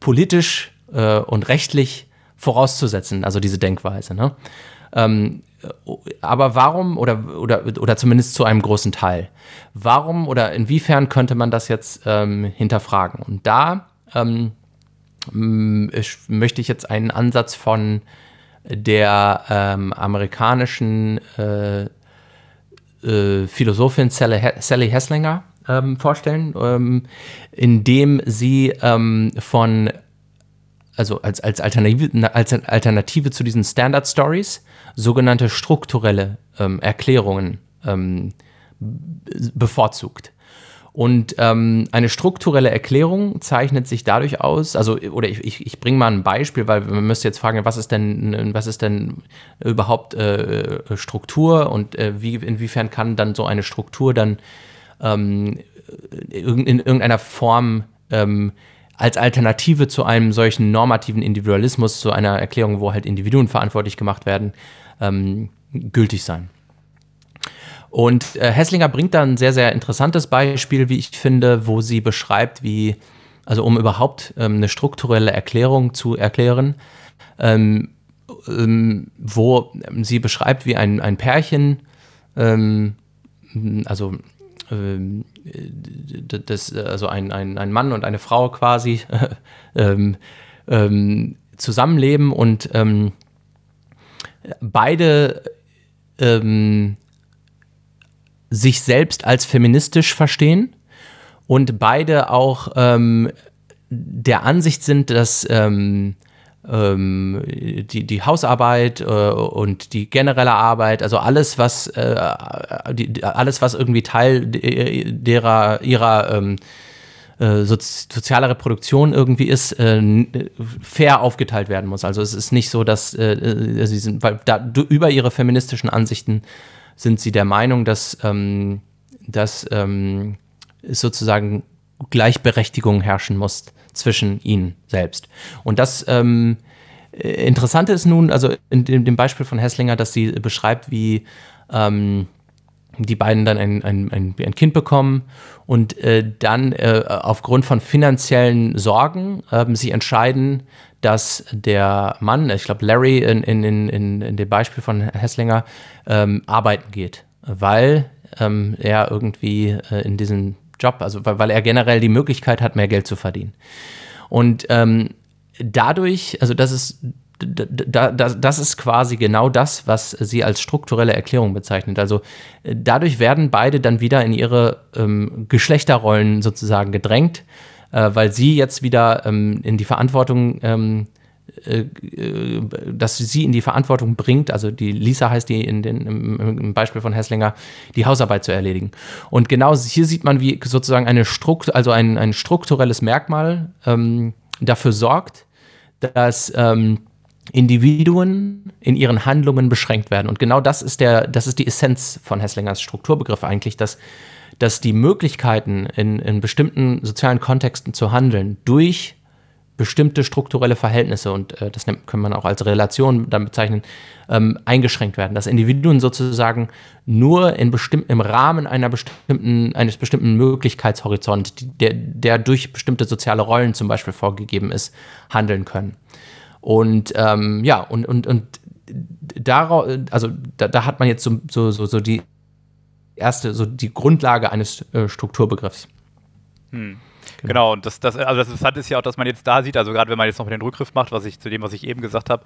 politisch äh, und rechtlich vorauszusetzen, also diese Denkweise. Ne? Ähm, aber warum, oder, oder, oder zumindest zu einem großen Teil, warum oder inwiefern könnte man das jetzt ähm, hinterfragen? Und da ähm, ich, möchte ich jetzt einen Ansatz von der ähm, amerikanischen äh, äh, Philosophin Sally, Sally Hesslinger ähm, vorstellen, ähm, indem sie ähm, von, also als, als, Alternative, als Alternative zu diesen Standard Stories, sogenannte strukturelle ähm, Erklärungen ähm, bevorzugt. Und ähm, eine strukturelle Erklärung zeichnet sich dadurch aus, also, oder ich, ich, ich bringe mal ein Beispiel, weil man müsste jetzt fragen, was ist denn, was ist denn überhaupt äh, Struktur und äh, wie, inwiefern kann dann so eine Struktur dann ähm, in, in irgendeiner Form ähm, als Alternative zu einem solchen normativen Individualismus, zu einer Erklärung, wo halt Individuen verantwortlich gemacht werden, ähm, gültig sein. Und äh, Hesslinger bringt da ein sehr, sehr interessantes Beispiel, wie ich finde, wo sie beschreibt, wie, also um überhaupt ähm, eine strukturelle Erklärung zu erklären, ähm, ähm, wo sie beschreibt, wie ein, ein Pärchen, ähm, also ähm, das, also ein, ein, ein Mann und eine Frau quasi (laughs) ähm, zusammenleben und beide ähm, sich selbst als feministisch verstehen und beide auch ähm, der Ansicht sind, dass ähm, ähm, die, die Hausarbeit äh, und die generelle Arbeit, also alles, was äh, die, alles, was irgendwie Teil derer ihrer ähm, äh, soziale Reproduktion irgendwie ist, äh, fair aufgeteilt werden muss. Also es ist nicht so, dass äh, äh sie sind, weil da, über ihre feministischen Ansichten sind sie der Meinung, dass, ähm, dass ähm, sozusagen Gleichberechtigung herrschen muss zwischen ihnen selbst. Und das ähm, Interessante ist nun, also in dem Beispiel von Hesslinger, dass sie beschreibt, wie ähm, die beiden dann ein, ein, ein, Kind bekommen und äh, dann äh, aufgrund von finanziellen Sorgen äh, sie entscheiden, dass der Mann, ich glaube Larry in, in, in, in dem Beispiel von Hesslinger, ähm, arbeiten geht, weil ähm, er irgendwie äh, in diesem Job, also weil, weil, er generell die Möglichkeit hat, mehr Geld zu verdienen. Und ähm, dadurch, also das ist da, da, das ist quasi genau das, was sie als strukturelle Erklärung bezeichnet. Also dadurch werden beide dann wieder in ihre ähm, Geschlechterrollen sozusagen gedrängt, äh, weil sie jetzt wieder ähm, in die Verantwortung, ähm, äh, äh, dass sie in die Verantwortung bringt, also die Lisa heißt die in den, im, im, Beispiel von Hesslinger, die Hausarbeit zu erledigen. Und genau hier sieht man, wie sozusagen eine Strukt, also ein, ein strukturelles Merkmal ähm, dafür sorgt, dass ähm, Individuen in ihren Handlungen beschränkt werden. Und genau das ist, der, das ist die Essenz von Hesslingers Strukturbegriff eigentlich, dass, dass die Möglichkeiten in, in bestimmten sozialen Kontexten zu handeln durch bestimmte strukturelle Verhältnisse, und äh, das kann man auch als Relation dann bezeichnen, ähm, eingeschränkt werden. Dass Individuen sozusagen nur in bestimm im Rahmen einer bestimmten, eines bestimmten Möglichkeitshorizonts, der, der durch bestimmte soziale Rollen zum Beispiel vorgegeben ist, handeln können. Und ähm, ja, und, und, und darauf, also da, da, hat man jetzt so, so, so, so die erste, so die Grundlage eines äh, Strukturbegriffs. Hm. Genau. genau, und das, das, also das Interessante ist ja auch, dass man jetzt da sieht, also gerade wenn man jetzt noch den Rückgriff macht, was ich zu dem, was ich eben gesagt habe,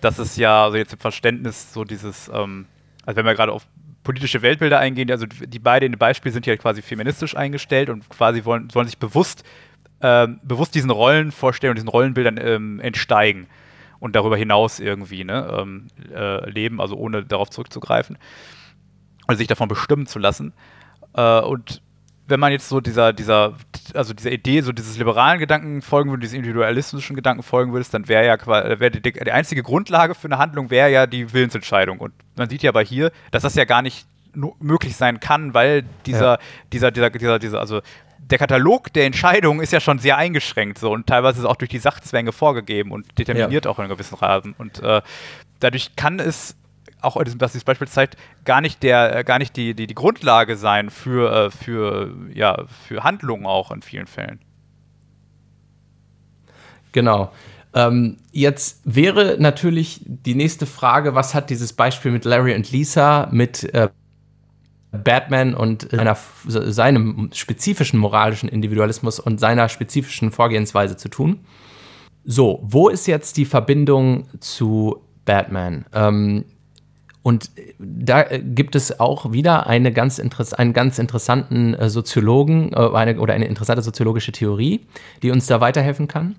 dass es ja also jetzt im Verständnis so dieses, ähm, also wenn wir gerade auf politische Weltbilder eingehen, also die beiden in dem Beispiel sind ja quasi feministisch eingestellt und quasi wollen, wollen sich bewusst, ähm, bewusst diesen Rollenvorstellungen, diesen Rollenbildern ähm, entsteigen und darüber hinaus irgendwie ne, ähm, äh, leben, also ohne darauf zurückzugreifen oder sich davon bestimmen zu lassen. Äh, und wenn man jetzt so dieser, dieser, also dieser Idee, so dieses liberalen Gedanken folgen würde, dieses individualistischen Gedanken folgen würde, dann wäre ja wär die, die, einzige Grundlage für eine Handlung wäre ja die Willensentscheidung. Und man sieht ja aber hier, dass das ja gar nicht möglich sein kann, weil dieser, ja. dieser, dieser, dieser, dieser, also der Katalog der Entscheidungen ist ja schon sehr eingeschränkt so und teilweise ist auch durch die Sachzwänge vorgegeben und determiniert ja. auch in einem gewissen Rahmen. Und äh, dadurch kann es auch was dieses Beispiel zeigt, gar nicht der, äh, gar nicht die, die, die Grundlage sein für, äh, für, ja, für Handlungen auch in vielen Fällen. Genau. Ähm, jetzt wäre natürlich die nächste Frage, was hat dieses Beispiel mit Larry und Lisa, mit äh, Batman und seiner, seinem spezifischen moralischen Individualismus und seiner spezifischen Vorgehensweise zu tun? So, wo ist jetzt die Verbindung zu Batman? Ähm, und da äh, gibt es auch wieder eine ganz einen ganz interessanten äh, Soziologen äh, eine, oder eine interessante soziologische Theorie, die uns da weiterhelfen kann.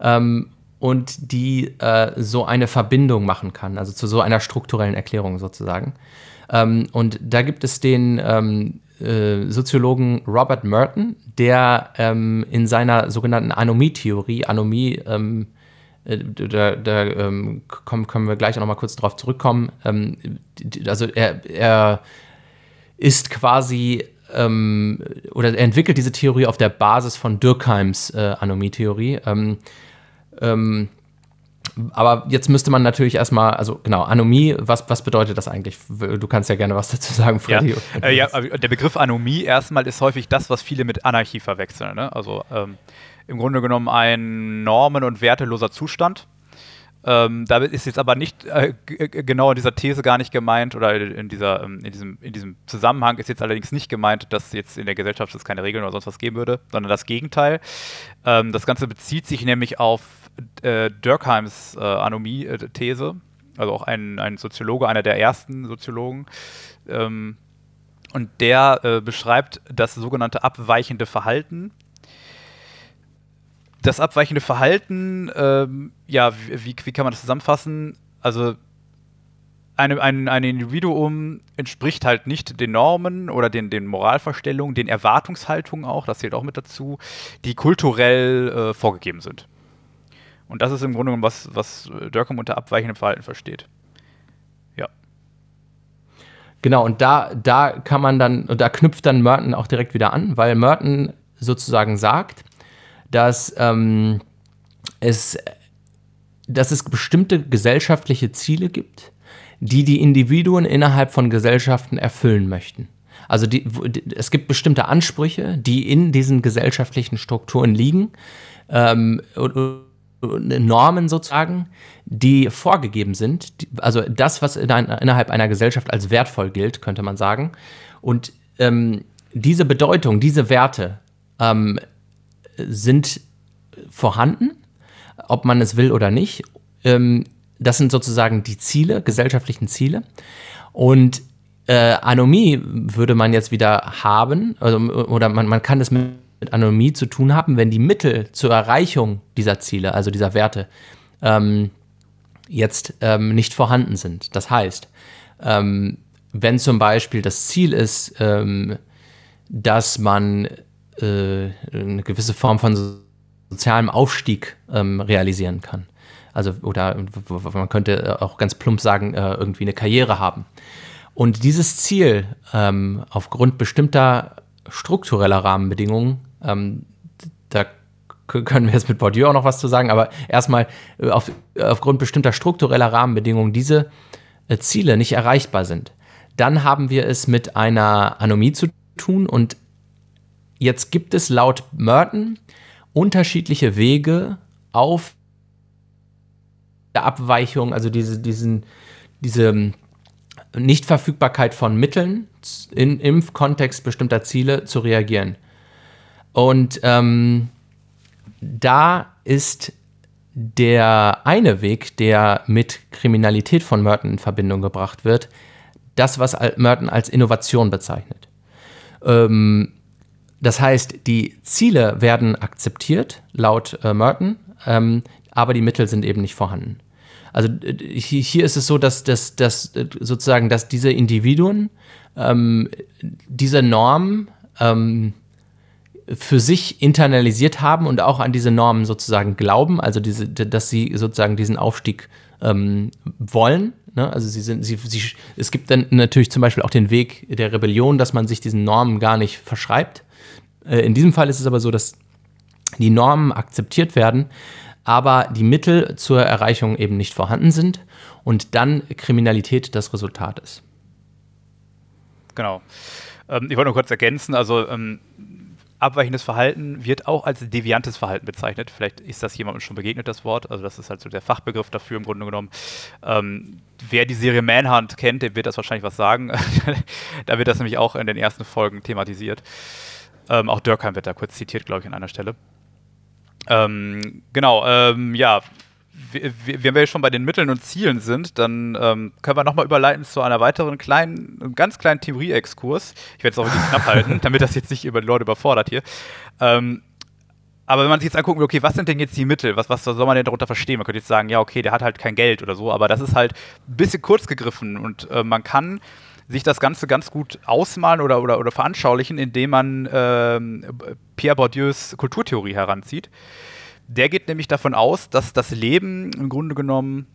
Ähm, und die äh, so eine Verbindung machen kann, also zu so einer strukturellen Erklärung sozusagen. Ähm, und da gibt es den ähm, äh, Soziologen Robert Merton, der ähm, in seiner sogenannten Anomie-Theorie, Anomie, ähm, äh, da, da ähm, kommen, können wir gleich auch noch mal kurz drauf zurückkommen. Ähm, also er, er ist quasi ähm, oder er entwickelt diese Theorie auf der Basis von Durkheims äh, Anomie-Theorie. Ähm, ähm, aber jetzt müsste man natürlich erstmal, also genau, Anomie, was, was bedeutet das eigentlich? Du kannst ja gerne was dazu sagen, Freddy. Ja, äh, ja der Begriff Anomie erstmal ist häufig das, was viele mit Anarchie verwechseln. Ne? Also ähm, im Grunde genommen ein normen- und werteloser Zustand. Ähm, damit ist jetzt aber nicht äh, genau in dieser These gar nicht gemeint oder in, dieser, ähm, in, diesem, in diesem Zusammenhang ist jetzt allerdings nicht gemeint, dass jetzt in der Gesellschaft es keine Regeln oder sonst was geben würde, sondern das Gegenteil. Ähm, das Ganze bezieht sich nämlich auf äh, Durkheims äh, Anomie-These, also auch ein, ein Soziologe, einer der ersten Soziologen. Ähm, und der äh, beschreibt das sogenannte abweichende Verhalten das abweichende Verhalten, ähm, ja, wie, wie kann man das zusammenfassen? Also eine, ein, ein Individuum entspricht halt nicht den Normen oder den, den Moralvorstellungen, den Erwartungshaltungen auch, das zählt auch mit dazu, die kulturell äh, vorgegeben sind. Und das ist im Grunde genommen, was, was Durkheim unter abweichendem Verhalten versteht. Ja. Genau, und da, da kann man dann, und da knüpft dann Merton auch direkt wieder an, weil Merton sozusagen sagt, dass ähm, es, dass es bestimmte gesellschaftliche Ziele gibt, die die Individuen innerhalb von Gesellschaften erfüllen möchten. Also die, es gibt bestimmte Ansprüche, die in diesen gesellschaftlichen Strukturen liegen, ähm, Normen sozusagen, die vorgegeben sind. Also das, was innerhalb einer Gesellschaft als wertvoll gilt, könnte man sagen. Und ähm, diese Bedeutung, diese Werte ähm, sind vorhanden, ob man es will oder nicht. Ähm, das sind sozusagen die Ziele, gesellschaftlichen Ziele. Und äh, Anomie würde man jetzt wieder haben, also, oder man, man kann es mit Anomie zu tun haben, wenn die Mittel zur Erreichung dieser Ziele, also dieser Werte, ähm, jetzt ähm, nicht vorhanden sind. Das heißt, ähm, wenn zum Beispiel das Ziel ist, ähm, dass man äh, eine gewisse Form von sozialem Aufstieg ähm, realisieren kann. Also, oder man könnte auch ganz plump sagen, äh, irgendwie eine Karriere haben. Und dieses Ziel ähm, aufgrund bestimmter struktureller Rahmenbedingungen, ähm, da können wir jetzt mit Bourdieu auch noch was zu sagen, aber erstmal äh, auf, aufgrund bestimmter struktureller Rahmenbedingungen diese äh, Ziele nicht erreichbar sind. Dann haben wir es mit einer Anomie zu tun und jetzt gibt es laut Merton unterschiedliche Wege auf der Abweichung, also diese, diesen, diese Nichtverfügbarkeit von Mitteln in, im Kontext bestimmter Ziele zu reagieren. Und ähm, da ist der eine Weg, der mit Kriminalität von Merton in Verbindung gebracht wird, das, was Merton als Innovation bezeichnet. Ähm, das heißt, die Ziele werden akzeptiert, laut äh, Merton, ähm, aber die Mittel sind eben nicht vorhanden. Also hier ist es so, dass, dass, dass sozusagen, dass diese Individuen ähm, diese Norm ähm, für sich internalisiert haben und auch an diese Normen sozusagen glauben, also diese, dass sie sozusagen diesen Aufstieg ähm, wollen. Ne? Also sie sind, sie, sie, es gibt dann natürlich zum Beispiel auch den Weg der Rebellion, dass man sich diesen Normen gar nicht verschreibt. Äh, in diesem Fall ist es aber so, dass die Normen akzeptiert werden, aber die Mittel zur Erreichung eben nicht vorhanden sind und dann Kriminalität das Resultat ist. Genau. Ähm, ich wollte nur kurz ergänzen, also ähm, abweichendes Verhalten wird auch als deviantes Verhalten bezeichnet. Vielleicht ist das jemandem schon begegnet, das Wort. Also das ist halt so der Fachbegriff dafür im Grunde genommen. Ähm, wer die Serie Manhunt kennt, dem wird das wahrscheinlich was sagen. (laughs) da wird das nämlich auch in den ersten Folgen thematisiert. Ähm, auch Durkheim wird da kurz zitiert, glaube ich, an einer Stelle. Ähm, genau, ähm, ja, wenn wir schon bei den Mitteln und Zielen sind, dann ähm, können wir nochmal überleiten zu einer weiteren kleinen, ganz kleinen Theorie-Exkurs. Ich werde es auch wirklich knapp halten, (laughs) damit das jetzt nicht über die Leute überfordert hier. Ähm, aber wenn man sich jetzt angucken will, okay, was sind denn jetzt die Mittel? Was, was soll man denn darunter verstehen? Man könnte jetzt sagen, ja, okay, der hat halt kein Geld oder so, aber das ist halt ein bisschen kurz gegriffen und äh, man kann sich das Ganze ganz gut ausmalen oder, oder, oder veranschaulichen, indem man äh, Pierre Bourdieus Kulturtheorie heranzieht. Der geht nämlich davon aus, dass das Leben im Grunde genommen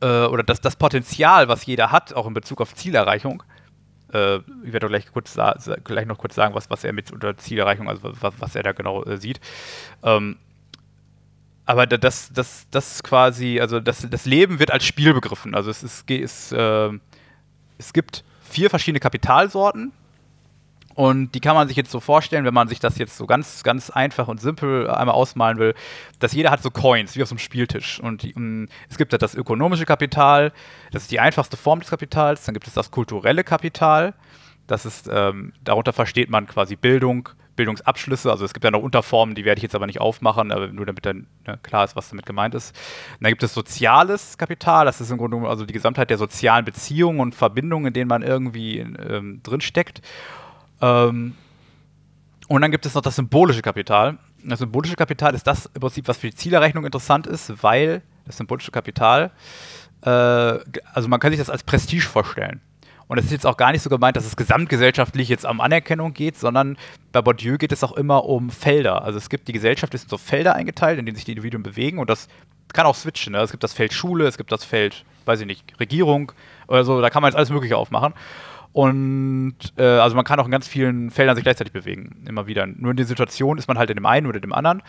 äh, oder dass das Potenzial, was jeder hat, auch in Bezug auf Zielerreichung, äh, ich werde gleich, kurz gleich noch kurz sagen, was, was er mit unter Zielerreichung, also was, was er da genau äh, sieht. Ähm, aber das, das, das quasi, also das, das Leben wird als Spiel begriffen. Also es, ist, es, äh, es gibt vier verschiedene Kapitalsorten, und die kann man sich jetzt so vorstellen, wenn man sich das jetzt so ganz, ganz einfach und simpel einmal ausmalen will, dass jeder hat so Coins, wie auf so einem Spieltisch. Und die, um, es gibt halt das ökonomische Kapital, das ist die einfachste Form des Kapitals. Dann gibt es das kulturelle Kapital. Das ist, ähm, darunter versteht man quasi Bildung, Bildungsabschlüsse. Also es gibt ja noch Unterformen, die werde ich jetzt aber nicht aufmachen, aber nur damit dann ne, klar ist, was damit gemeint ist. Und dann gibt es soziales Kapital, das ist im Grunde also die Gesamtheit der sozialen Beziehungen und Verbindungen, in denen man irgendwie ähm, drinsteckt. Ähm, und dann gibt es noch das symbolische Kapital. Das symbolische Kapital ist das im Prinzip, was für die Zielerrechnung interessant ist, weil das symbolische Kapital, äh, also man kann sich das als Prestige vorstellen. Und es ist jetzt auch gar nicht so gemeint, dass es gesamtgesellschaftlich jetzt um Anerkennung geht, sondern bei Bourdieu geht es auch immer um Felder. Also es gibt die Gesellschaft, ist in so Felder eingeteilt, in denen sich die Individuen bewegen und das kann auch switchen. Ne? Es gibt das Feld Schule, es gibt das Feld, weiß ich nicht, Regierung oder so, da kann man jetzt alles Mögliche aufmachen. Und äh, also man kann auch in ganz vielen Feldern sich gleichzeitig bewegen, immer wieder. Nur in der Situation ist man halt in dem einen oder dem anderen.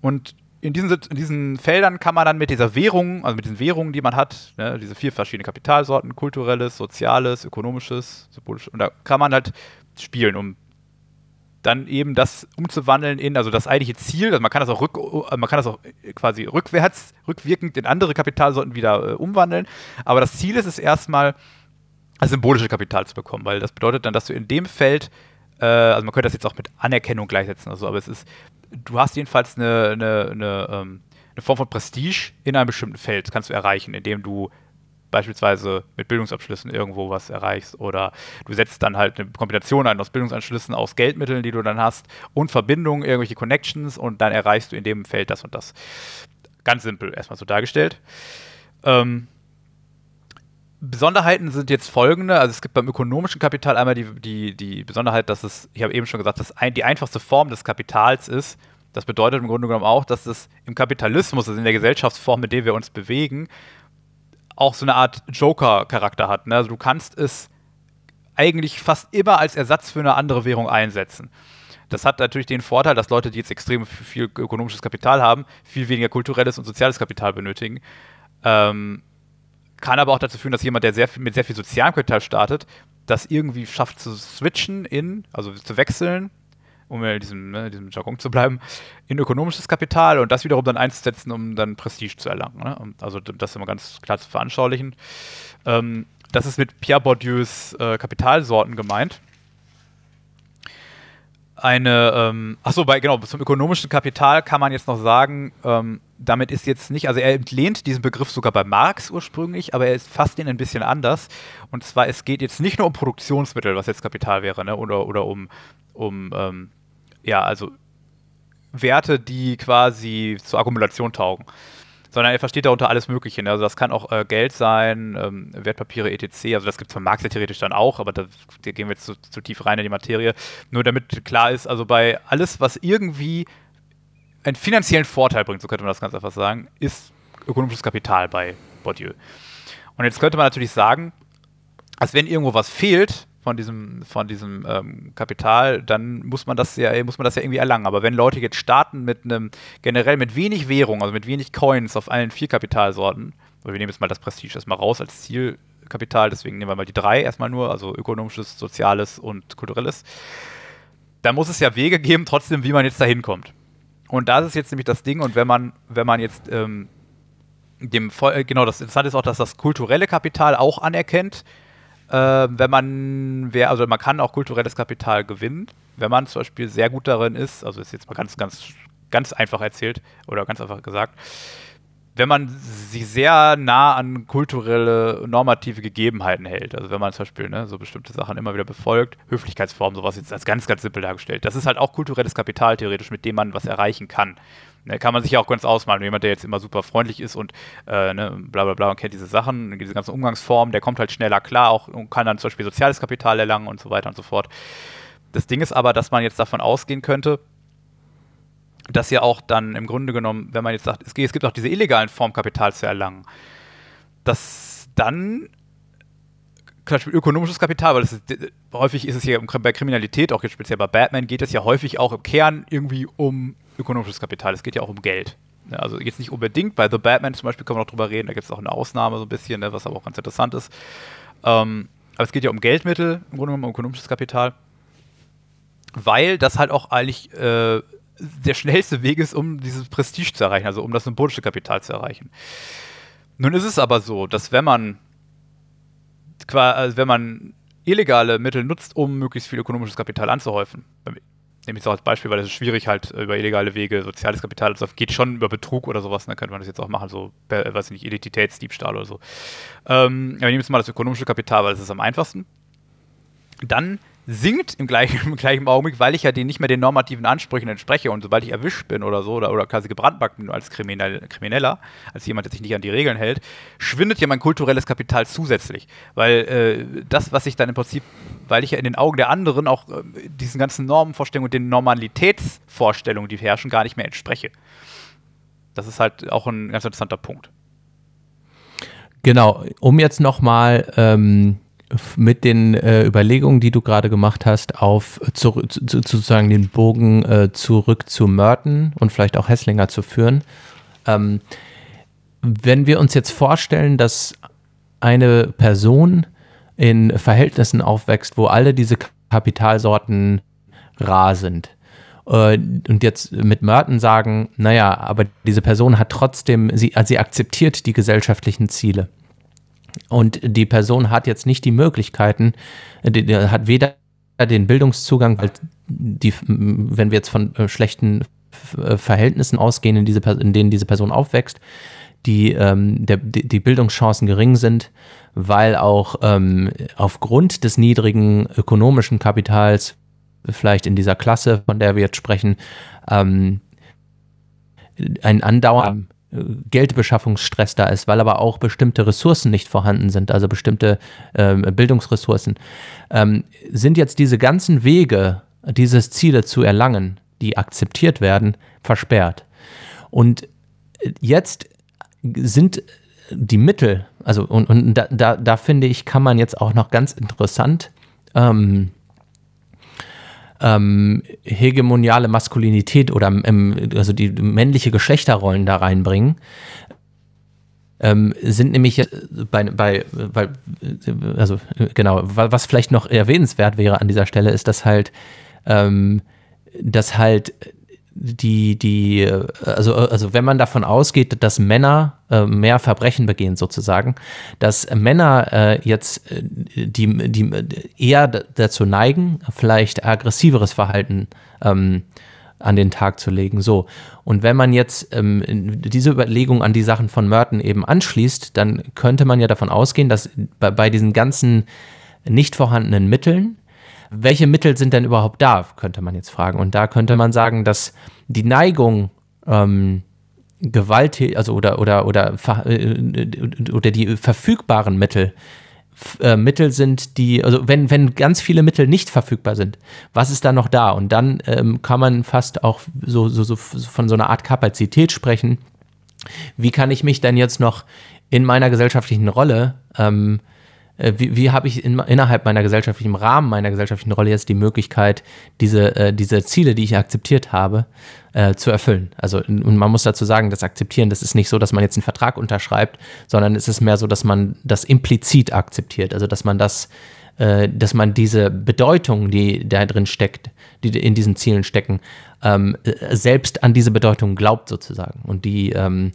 Und in diesen, in diesen Feldern kann man dann mit dieser Währung, also mit diesen Währungen, die man hat, ne, diese vier verschiedene Kapitalsorten, kulturelles, soziales, ökonomisches, symbolisch, und da kann man halt spielen, um dann eben das umzuwandeln in, also das eigentliche Ziel, also man kann das auch rück, man kann das auch quasi rückwärts, rückwirkend in andere Kapitalsorten wieder äh, umwandeln, aber das Ziel ist es erstmal, symbolische Kapital zu bekommen, weil das bedeutet dann, dass du in dem Feld, äh, also man könnte das jetzt auch mit Anerkennung gleichsetzen, also, aber es ist, du hast jedenfalls eine, eine, eine, ähm, eine Form von Prestige in einem bestimmten Feld, das kannst du erreichen, indem du beispielsweise mit Bildungsabschlüssen irgendwo was erreichst oder du setzt dann halt eine Kombination ein aus Bildungsanschlüssen, aus Geldmitteln, die du dann hast und Verbindungen, irgendwelche Connections und dann erreichst du in dem Feld das und das. Ganz simpel erstmal so dargestellt. Ähm, Besonderheiten sind jetzt folgende. Also es gibt beim ökonomischen Kapital einmal die, die, die Besonderheit, dass es, ich habe eben schon gesagt, dass ein, die einfachste Form des Kapitals ist. Das bedeutet im Grunde genommen auch, dass es im Kapitalismus, also in der Gesellschaftsform, mit der wir uns bewegen, auch so eine Art Joker-Charakter hat. Ne? Also du kannst es eigentlich fast immer als Ersatz für eine andere Währung einsetzen. Das hat natürlich den Vorteil, dass Leute, die jetzt extrem viel ökonomisches Kapital haben, viel weniger kulturelles und soziales Kapital benötigen. Ähm, kann aber auch dazu führen, dass jemand, der sehr viel, mit sehr viel sozialem Kapital startet, das irgendwie schafft zu switchen in, also zu wechseln, um in diesem, ne, diesem Jargon zu bleiben, in ökonomisches Kapital und das wiederum dann einzusetzen, um dann Prestige zu erlangen. Ne? Also das immer ganz klar zu veranschaulichen. Ähm, das ist mit Pierre Bourdieus äh, Kapitalsorten gemeint. Eine, ähm, achso, bei, genau, zum ökonomischen Kapital kann man jetzt noch sagen, ähm, damit ist jetzt nicht, also er entlehnt diesen Begriff sogar bei Marx ursprünglich, aber er fasst ihn ein bisschen anders. Und zwar, es geht jetzt nicht nur um Produktionsmittel, was jetzt Kapital wäre, ne, oder, oder um, um ähm, ja, also Werte, die quasi zur Akkumulation taugen sondern er versteht darunter alles Mögliche. Ne? Also das kann auch äh, Geld sein, ähm, Wertpapiere, etc. Also das gibt es von Marx ja theoretisch dann auch, aber da, da gehen wir jetzt zu, zu, tief rein in die Materie. Nur damit klar ist, also bei alles, was irgendwie einen finanziellen Vorteil bringt, so könnte man das ganz einfach sagen, ist ökonomisches Kapital bei Bourdieu. Und jetzt könnte man natürlich sagen, als wenn irgendwo was fehlt, von diesem, von diesem ähm, Kapital, dann muss man das ja, muss man das ja irgendwie erlangen. Aber wenn Leute jetzt starten mit einem, generell mit wenig Währung, also mit wenig Coins auf allen vier Kapitalsorten, wir nehmen jetzt mal das Prestige erstmal raus als Zielkapital, deswegen nehmen wir mal die drei erstmal nur, also ökonomisches, soziales und kulturelles, dann muss es ja Wege geben, trotzdem, wie man jetzt da hinkommt. Und das ist jetzt nämlich das Ding, und wenn man, wenn man jetzt ähm, dem, äh, genau, das Interessante ist auch, dass das kulturelle Kapital auch anerkennt, äh, wenn man, wer, also man kann auch kulturelles Kapital gewinnen, wenn man zum Beispiel sehr gut darin ist, also ist jetzt mal ganz, ganz, ganz einfach erzählt oder ganz einfach gesagt, wenn man sie sehr nah an kulturelle, normative Gegebenheiten hält. Also wenn man zum Beispiel ne, so bestimmte Sachen immer wieder befolgt, Höflichkeitsformen, sowas jetzt als ganz, ganz simpel dargestellt. Das ist halt auch kulturelles Kapital theoretisch, mit dem man was erreichen kann. Ne, kann man sich ja auch ganz ausmalen. Jemand, der jetzt immer super freundlich ist und äh, ne, bla bla bla und kennt diese Sachen, diese ganzen Umgangsformen, der kommt halt schneller klar auch und kann dann zum Beispiel soziales Kapital erlangen und so weiter und so fort. Das Ding ist aber, dass man jetzt davon ausgehen könnte, dass ja auch dann im Grunde genommen, wenn man jetzt sagt, es gibt auch diese illegalen Formen Kapital zu erlangen, dass dann zum Beispiel ökonomisches Kapital, weil ist, häufig ist es ja bei Kriminalität, auch jetzt speziell bei Batman, geht es ja häufig auch im Kern irgendwie um ökonomisches Kapital. Es geht ja auch um Geld. Also jetzt nicht unbedingt, bei The Batman zum Beispiel können wir noch drüber reden, da gibt es auch eine Ausnahme so ein bisschen, ne, was aber auch ganz interessant ist. Ähm, aber es geht ja um Geldmittel, im Grunde genommen um ökonomisches Kapital, weil das halt auch eigentlich äh, der schnellste Weg ist, um dieses Prestige zu erreichen, also um das symbolische Kapital zu erreichen. Nun ist es aber so, dass wenn man, also wenn man illegale Mittel nutzt, um möglichst viel ökonomisches Kapital anzuhäufen, nehme ich es auch als Beispiel, weil es ist schwierig halt über illegale Wege soziales Kapital, also geht schon über Betrug oder sowas, dann könnte man das jetzt auch machen, so, weiß ich nicht, Identitätsdiebstahl oder so. Ähm, aber nehmen wir jetzt mal das ökonomische Kapital, weil das ist am einfachsten. Dann sinkt im gleichen, (laughs) im gleichen Augenblick, weil ich ja den nicht mehr den normativen Ansprüchen entspreche und sobald ich erwischt bin oder so oder, oder quasi gebrandmarkt bin als Kriminell, Krimineller, als jemand, der sich nicht an die Regeln hält, schwindet ja mein kulturelles Kapital zusätzlich. Weil äh, das, was ich dann im Prinzip, weil ich ja in den Augen der anderen auch äh, diesen ganzen Normenvorstellungen und den Normalitätsvorstellungen, die herrschen, gar nicht mehr entspreche. Das ist halt auch ein ganz interessanter Punkt. Genau, um jetzt nochmal ähm, mit den äh, Überlegungen, die du gerade gemacht hast, auf zu, zu, sozusagen den Bogen äh, zurück zu Merton und vielleicht auch Hesslinger zu führen. Ähm, wenn wir uns jetzt vorstellen, dass eine Person in Verhältnissen aufwächst, wo alle diese Kapitalsorten rar sind, äh, und jetzt mit Merton sagen, naja, aber diese Person hat trotzdem, sie, also sie akzeptiert die gesellschaftlichen Ziele und die Person hat jetzt nicht die Möglichkeiten, die, die hat weder den Bildungszugang, weil die, wenn wir jetzt von äh, schlechten äh, Verhältnissen ausgehen, in, diese, in denen diese Person aufwächst, die, ähm, der, die, Bildungschancen gering sind, weil auch ähm, aufgrund des niedrigen ökonomischen Kapitals, vielleicht in dieser Klasse, von der wir jetzt sprechen, ähm, ein Andauern Geldbeschaffungsstress da ist, weil aber auch bestimmte Ressourcen nicht vorhanden sind, also bestimmte ähm, Bildungsressourcen, ähm, sind jetzt diese ganzen Wege, dieses Ziele zu erlangen, die akzeptiert werden, versperrt. Und jetzt sind die Mittel, also und, und da, da, da finde ich, kann man jetzt auch noch ganz interessant ähm, ähm, hegemoniale Maskulinität oder ähm, also die männliche Geschlechterrollen da reinbringen. Ähm, sind nämlich bei, bei, weil, also genau, was vielleicht noch erwähnenswert wäre an dieser Stelle, ist, dass halt, ähm, dass halt die, die, also, also wenn man davon ausgeht, dass Männer äh, mehr Verbrechen begehen sozusagen, dass Männer äh, jetzt äh, die, die eher dazu neigen, vielleicht aggressiveres Verhalten ähm, an den Tag zu legen. So. Und wenn man jetzt ähm, diese Überlegung an die Sachen von Merton eben anschließt, dann könnte man ja davon ausgehen, dass bei, bei diesen ganzen nicht vorhandenen Mitteln welche Mittel sind denn überhaupt da, könnte man jetzt fragen. Und da könnte man sagen, dass die Neigung, ähm, Gewalt, also oder, oder, oder, äh, oder die verfügbaren Mittel, äh, Mittel sind, die, also wenn, wenn ganz viele Mittel nicht verfügbar sind, was ist da noch da? Und dann ähm, kann man fast auch so, so, so von so einer Art Kapazität sprechen. Wie kann ich mich denn jetzt noch in meiner gesellschaftlichen Rolle ähm, äh, wie, wie habe ich in, innerhalb meiner gesellschaftlichen, im Rahmen meiner gesellschaftlichen Rolle jetzt die Möglichkeit, diese, äh, diese Ziele, die ich akzeptiert habe, äh, zu erfüllen. Also, und man muss dazu sagen, das Akzeptieren, das ist nicht so, dass man jetzt einen Vertrag unterschreibt, sondern es ist mehr so, dass man das implizit akzeptiert. Also, dass man das, äh, dass man diese Bedeutung, die da drin steckt, die in diesen Zielen stecken, ähm, äh, selbst an diese Bedeutung glaubt sozusagen. Und die, ähm,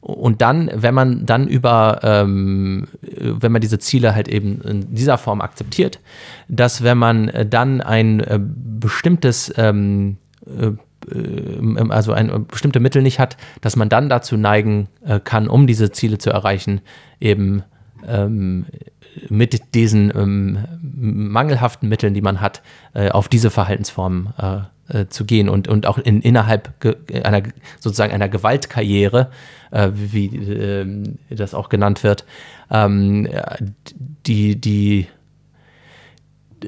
und dann, wenn man dann über, ähm, wenn man diese Ziele halt eben in dieser Form akzeptiert, dass wenn man dann ein äh, bestimmtes, ähm, äh, also ein bestimmte Mittel nicht hat, dass man dann dazu neigen äh, kann, um diese Ziele zu erreichen, eben ähm, mit diesen ähm, mangelhaften Mitteln, die man hat, äh, auf diese Verhaltensformen äh, äh, zu gehen und, und auch in, innerhalb einer sozusagen einer Gewaltkarriere äh, wie äh, das auch genannt wird, ähm, die, die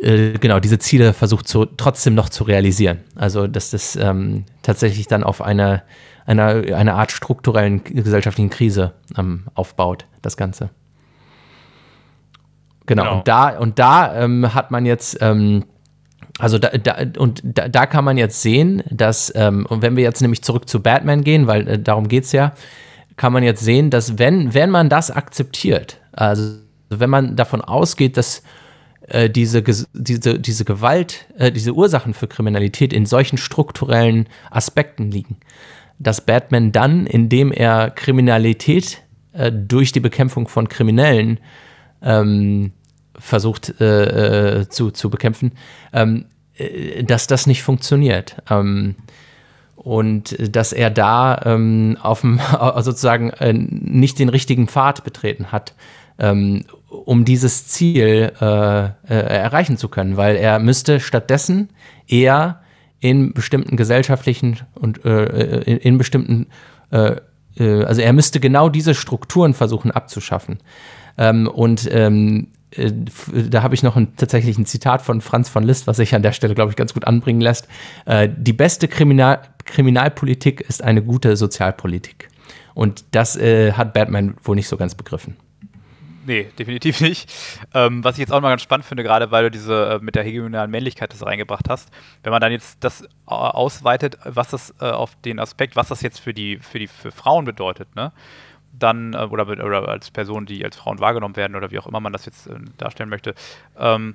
äh, genau, diese Ziele versucht zu, trotzdem noch zu realisieren. Also, dass das ähm, tatsächlich dann auf eine, eine, eine Art strukturellen gesellschaftlichen Krise ähm, aufbaut, das Ganze. Genau, genau. und da, und da ähm, hat man jetzt, ähm, also da, da, und da, da, kann man jetzt sehen, dass, ähm, und wenn wir jetzt nämlich zurück zu Batman gehen, weil äh, darum geht es ja, kann man jetzt sehen, dass wenn, wenn man das akzeptiert, also wenn man davon ausgeht, dass äh, diese, diese, diese Gewalt, äh, diese Ursachen für Kriminalität in solchen strukturellen Aspekten liegen, dass Batman dann, indem er Kriminalität äh, durch die Bekämpfung von Kriminellen ähm, versucht äh, äh, zu, zu bekämpfen, ähm, äh, dass das nicht funktioniert. Ähm, und dass er da ähm, auf dem, (laughs) sozusagen äh, nicht den richtigen Pfad betreten hat, ähm, um dieses Ziel äh, äh, erreichen zu können, weil er müsste stattdessen eher in bestimmten gesellschaftlichen und äh, in, in, bestimmten, äh, äh, also er müsste genau diese Strukturen versuchen abzuschaffen. Ähm, und ähm, äh, da habe ich noch ein, tatsächlich ein Zitat von Franz von Liszt, was sich an der Stelle, glaube ich, ganz gut anbringen lässt. Äh, die beste Kriminal Kriminalpolitik ist eine gute Sozialpolitik. Und das äh, hat Batman wohl nicht so ganz begriffen. Nee, definitiv nicht. Ähm, was ich jetzt auch mal ganz spannend finde, gerade weil du diese äh, mit der hegemonalen Männlichkeit das reingebracht hast, wenn man dann jetzt das äh, ausweitet, was das äh, auf den Aspekt, was das jetzt für die, für die für Frauen bedeutet, ne? Dann, äh, oder, oder als Personen, die als Frauen wahrgenommen werden oder wie auch immer man das jetzt äh, darstellen möchte. Ähm,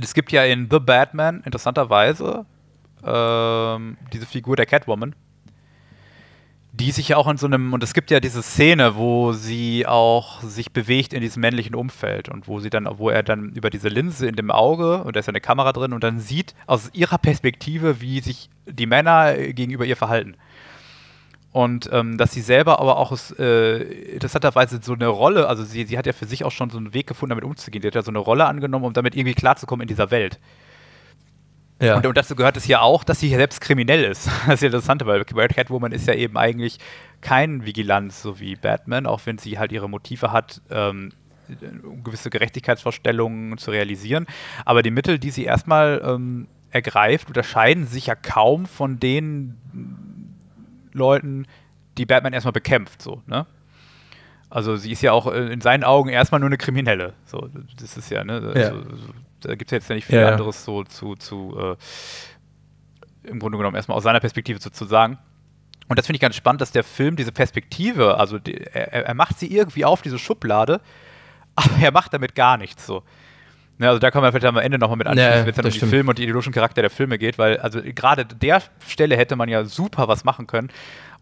es gibt ja in The Batman interessanterweise ähm, diese Figur der Catwoman, die sich ja auch in so einem, und es gibt ja diese Szene, wo sie auch sich bewegt in diesem männlichen Umfeld und wo sie dann, wo er dann über diese Linse in dem Auge, und da ist ja eine Kamera drin, und dann sieht aus ihrer Perspektive, wie sich die Männer gegenüber ihr verhalten. Und ähm, dass sie selber aber auch äh, interessanterweise so eine Rolle, also sie, sie hat ja für sich auch schon so einen Weg gefunden, damit umzugehen. Sie hat ja so eine Rolle angenommen, um damit irgendwie klarzukommen in dieser Welt. Ja. Und, und, dazu gehört es ja auch, dass sie selbst kriminell ist. (laughs) Das ist ja interessant, weil Catwoman ist ja eben eigentlich kein Vigilanz, so wie Batman, auch wenn sie halt ihre Motive hat, ähm, gewisse Gerechtigkeitsvorstellungen zu realisieren. Aber die Mittel, die sie erstmal ähm, ergreift, unterscheiden sich ja kaum von den Leuten, die Batman erstmal bekämpft, so, ne? Also sie ist ja auch in seinen Augen erstmal nur eine Kriminelle. So, das ist ja, ne? Also, Da gibt es jetzt ja nicht viel ja, anderes so zu, zu äh, im Grunde genommen erstmal aus seiner Perspektive zu, zu sagen. Und das finde ich ganz spannend, dass der Film diese Perspektive, also die, er, er, macht sie irgendwie auf, diese Schublade, (laughs) aber er macht damit gar nichts so. Ja, also da kann man vielleicht am Ende nochmal mit anschließen, ja, wenn es dann um die Filme und die ideologischen Charakter der Filme geht, weil also gerade der Stelle hätte man ja super was machen können.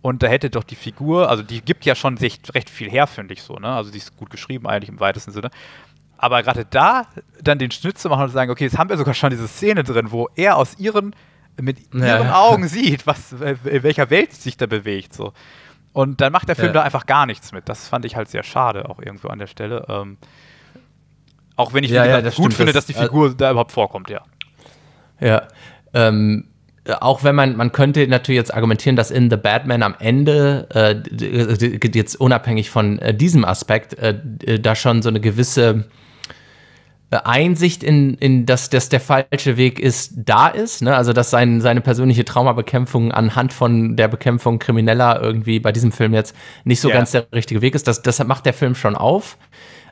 Und da hätte doch die Figur, also die gibt ja schon sich recht viel her, finde ich so, ne? Also die ist gut geschrieben eigentlich im weitesten Sinne. Aber gerade da dann den Schnitt zu machen und zu sagen, okay, jetzt haben wir sogar schon diese Szene drin, wo er aus ihren, mit ihren ja. Augen sieht, was, in welcher Welt sich da bewegt, so. Und dann macht der Film ja. da einfach gar nichts mit. Das fand ich halt sehr schade, auch irgendwo an der Stelle. Ähm, auch wenn ich ja, gesagt, gut stimmt, finde, dass die Figur äh, da überhaupt vorkommt, ja. Ja. Ähm, auch wenn man, man könnte natürlich jetzt argumentieren, dass in The Batman am Ende, äh, jetzt unabhängig von äh, diesem Aspekt, äh, da schon so eine gewisse äh, Einsicht in, in dass das der falsche Weg ist, da ist. Ne? Also, dass sein, seine persönliche Traumabekämpfung anhand von der Bekämpfung Krimineller irgendwie bei diesem Film jetzt nicht so yeah. ganz der richtige Weg ist. Das, das macht der Film schon auf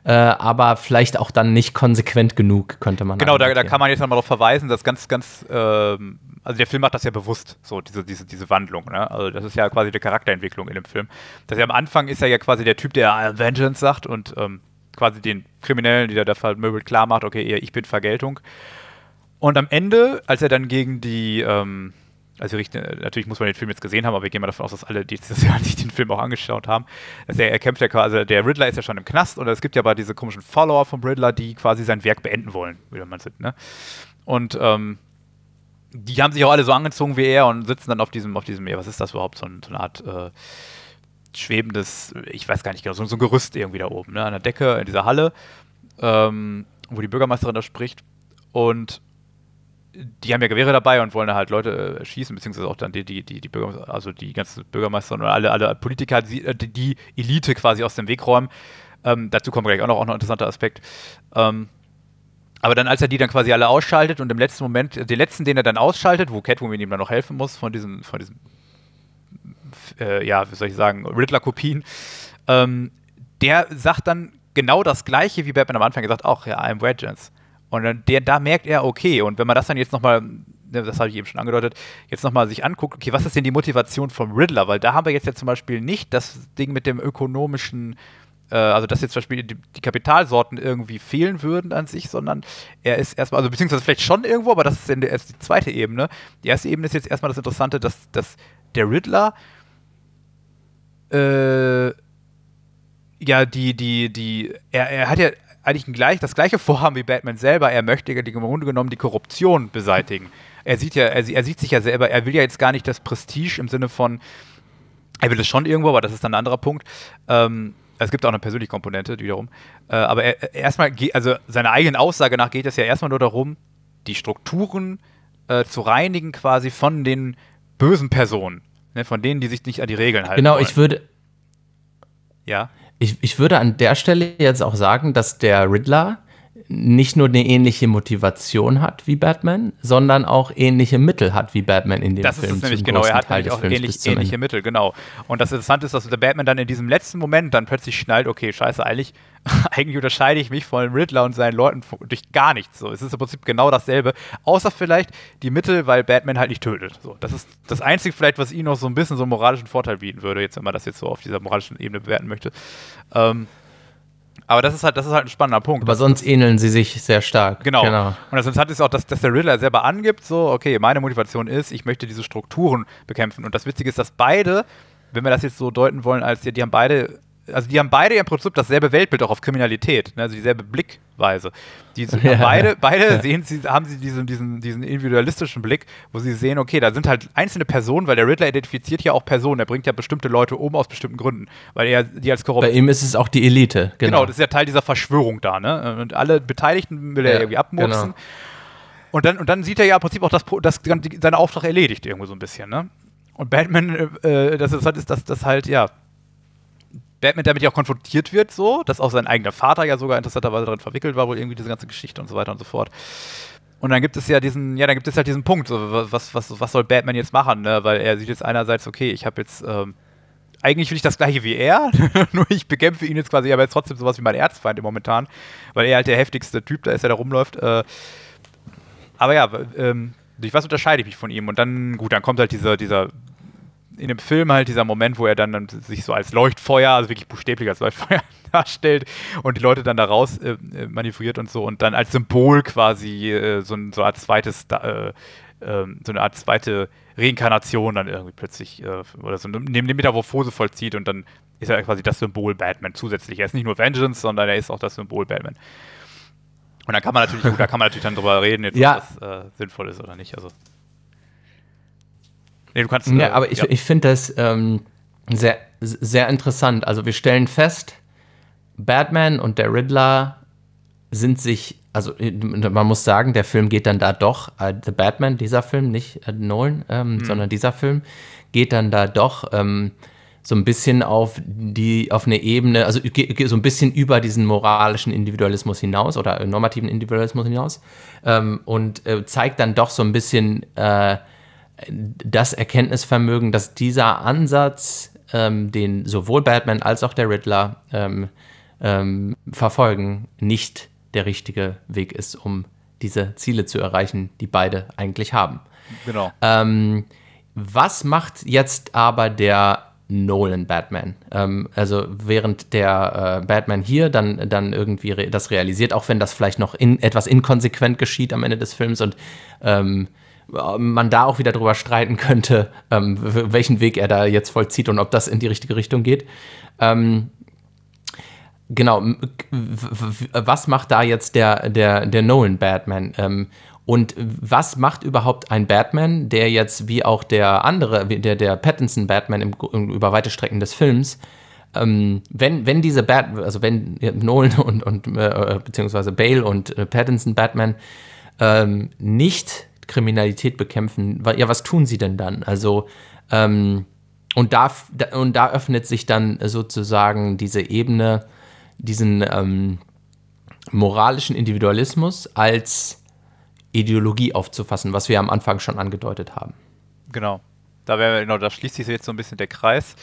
äh, aber vielleicht auch dann nicht konsequent genug, könnte man Genau, da, da, kann man jetzt nochmal darauf verweisen, dass ganz, ganz, ähm, also der Film macht das ja bewusst, so diese, diese, diese Wandlung, ne? Also das ist ja quasi die Charakterentwicklung in dem Film. Dass er am Anfang ist er ja quasi der Typ, der Vengeance sagt und ähm, quasi den Kriminellen, die da der Fall möbelt, klar macht, okay, ich bin Vergeltung. Und am Ende, als er dann gegen die, ähm, also natürlich muss man den Film jetzt gesehen haben, aber wir gehen mal davon aus, dass alle, die sich (laughs) den Film auch angeschaut haben. Also er, er kämpft ja quasi, also der Riddler ist ja schon im Knast und es gibt ja aber diese komischen Follower vom Riddler, die quasi sein Werk beenden wollen, wie man sieht, ne? Und ähm, die haben sich auch alle so angezogen wie er und sitzen dann auf diesem, auf diesem, ja, was ist das überhaupt, so, ein, so eine Art äh, schwebendes, ich weiß gar nicht genau, so, so, ein Gerüst irgendwie da oben, ne? An der Decke, in dieser Halle, ähm, wo die Bürgermeisterin da spricht. Und die haben ja Gewehre dabei und wollen halt Leute äh, schießen, beziehungsweise auch dann die, die, die, die Bürgermeister, also die ganzen Bürgermeister und alle, alle Politiker, die, äh, die Elite quasi aus dem Weg räumen. Ähm, dazu kommt gleich auch noch, auch noch ein interessanter Aspekt. Ähm, aber dann, als er die dann quasi alle ausschaltet und im letzten Moment, den letzten, den er dann ausschaltet, wo Catwoman ihm dann noch helfen muss, von diesem, von diesem, äh, ja, wie soll ich sagen, Riddler-Kopien, ähm, der sagt dann genau das Gleiche, wie Batman am Anfang gesagt, auch ja, I'm Vengeance. Und dann, der, da merkt er, okay, und wenn man das dann jetzt nochmal, ne, das habe ich eben schon angedeutet, jetzt nochmal sich anguckt, okay, was ist denn die Motivation vom Riddler? Weil da haben wir jetzt ja zum Beispiel nicht das Ding mit dem ökonomischen, äh, also dass jetzt zum Beispiel die, die, Kapitalsorten irgendwie fehlen würden an sich, sondern er ist erstmal, also beziehungsweise vielleicht schon irgendwo, aber das ist, in der, ist die zweite Ebene. Die erste Ebene ist jetzt erstmal das Interessante, dass, dass der Riddler äh, ja, die, die, die, er, er hat ja eigentlich gleich, das gleiche Vorhaben wie Batman selber. Er möchte im Grunde genommen die Korruption beseitigen. Er sieht ja, er, er, sieht sich ja selber, er will ja jetzt gar nicht das Prestige im Sinne von, er will es schon irgendwo, aber das ist dann ein anderer Punkt. Ähm, es gibt auch eine persönliche Komponente wiederum. Äh, aber er, erstmal, also seiner eigenen Aussage nach geht es ja erstmal nur darum, die Strukturen äh, zu reinigen quasi von den bösen Personen. Ne, von denen, die sich nicht an die Regeln halten. Genau, wollen. ich würde. Ja. Ich, ich würde an der Stelle jetzt auch sagen, dass der Riddler nicht nur eine ähnliche Motivation hat wie Batman, sondern auch ähnliche Mittel hat wie Batman in dem das Film. Das ist nämlich genau, er hat nämlich auch ähnlich, ähnliche Mittel, genau. Und das Interessante ist, dass der Batman dann in diesem letzten Moment dann plötzlich schnallt, okay, scheiße, eigentlich, (laughs) eigentlich unterscheide ich mich von Riddler und seinen Leuten durch gar nichts. So. Es ist im Prinzip genau dasselbe, außer vielleicht die Mittel, weil Batman halt nicht tötet. So. Das ist das Einzige vielleicht, was ihm noch so ein bisschen so einen moralischen Vorteil bieten würde, jetzt wenn man das jetzt so auf dieser moralischen Ebene bewerten möchte. Ähm, aber das ist halt, das ist halt ein spannender Punkt. Aber sonst ähneln sie sich sehr stark. Genau. genau. Und das Interessante ist auch, dass, dass der Riddler selber angibt, so, okay, meine Motivation ist, ich möchte diese Strukturen bekämpfen. Und das Witzige ist, dass beide, wenn wir das jetzt so deuten wollen, als die, die haben beide also die haben beide im Prinzip dasselbe Weltbild auch auf Kriminalität, ne? also dieselbe Blickweise. Die ja. beide, beide sehen sie, haben sie diesen, diesen, diesen individualistischen Blick, wo sie sehen, okay, da sind halt einzelne Personen, weil der Riddler identifiziert ja auch Personen, er bringt ja bestimmte Leute um aus bestimmten Gründen, weil er die als korrupt. Bei ihm ist es auch die Elite, genau. Genau, das ist ja Teil dieser Verschwörung da, ne? Und alle Beteiligten will er ja, irgendwie abmurksen. Genau. Und dann, und dann sieht er ja im Prinzip auch, dass, dass seine Auftrag erledigt irgendwo so ein bisschen, ne? Und Batman, äh, das ist, das ist, das, das halt, ja, Batman damit ja auch konfrontiert wird, so, dass auch sein eigener Vater ja sogar interessanterweise darin verwickelt war, wohl irgendwie diese ganze Geschichte und so weiter und so fort. Und dann gibt es ja diesen, ja, dann gibt es halt diesen Punkt, so, was, was, was soll Batman jetzt machen, ne? Weil er sieht jetzt einerseits, okay, ich habe jetzt ähm, eigentlich will ich das gleiche wie er, (laughs) nur ich bekämpfe ihn jetzt quasi, aber jetzt trotzdem sowas wie mein Erzfeind im momentan, weil er halt der heftigste Typ da ist, der da rumläuft. Äh, aber ja, ähm, durch was unterscheide ich mich von ihm? Und dann, gut, dann kommt halt dieser, dieser in dem Film halt dieser Moment, wo er dann, dann sich so als Leuchtfeuer, also wirklich buchstäblich als Leuchtfeuer (laughs) darstellt und die Leute dann da raus äh, äh, manövriert und so und dann als Symbol quasi äh, so, ein, so eine Art zweites, äh, ähm, so eine Art zweite Reinkarnation dann irgendwie plötzlich äh, oder so neben die Metamorphose vollzieht und dann ist er quasi das Symbol Batman zusätzlich. Er ist nicht nur Vengeance, sondern er ist auch das Symbol Batman. Und dann kann man natürlich, gut, da kann man natürlich dann drüber reden, jetzt, ja. ob das äh, sinnvoll ist oder nicht. Also. Nee, du kannst. Ja, aber ich, ja. ich finde das ähm, sehr, sehr interessant. Also wir stellen fest, Batman und der Riddler sind sich, also man muss sagen, der Film geht dann da doch, äh, The Batman, dieser Film, nicht äh, Nolan, ähm, mhm. sondern dieser Film, geht dann da doch ähm, so ein bisschen auf die, auf eine Ebene, also so ein bisschen über diesen moralischen Individualismus hinaus oder normativen Individualismus hinaus ähm, und äh, zeigt dann doch so ein bisschen äh, das Erkenntnisvermögen, dass dieser Ansatz, ähm, den sowohl Batman als auch der Riddler ähm, ähm, verfolgen, nicht der richtige Weg ist, um diese Ziele zu erreichen, die beide eigentlich haben. Genau. Ähm, was macht jetzt aber der Nolan Batman? Ähm, also während der äh, Batman hier dann, dann irgendwie re das realisiert, auch wenn das vielleicht noch in, etwas inkonsequent geschieht am Ende des Films und ähm, man da auch wieder drüber streiten könnte, ähm, welchen Weg er da jetzt vollzieht und ob das in die richtige Richtung geht. Ähm, genau, was macht da jetzt der, der, der Nolan Batman? Ähm, und was macht überhaupt ein Batman, der jetzt wie auch der andere, der, der Pattinson Batman im, über weite Strecken des Films, ähm, wenn, wenn diese Bat, also wenn Nolan und, und äh, beziehungsweise Bale und äh, Pattinson Batman ähm, nicht Kriminalität bekämpfen, ja, was tun sie denn dann? Also, ähm, und, da, und da öffnet sich dann sozusagen diese Ebene, diesen ähm, moralischen Individualismus als Ideologie aufzufassen, was wir am Anfang schon angedeutet haben. Genau. Da, wäre, genau, da schließt sich jetzt so ein bisschen der Kreis,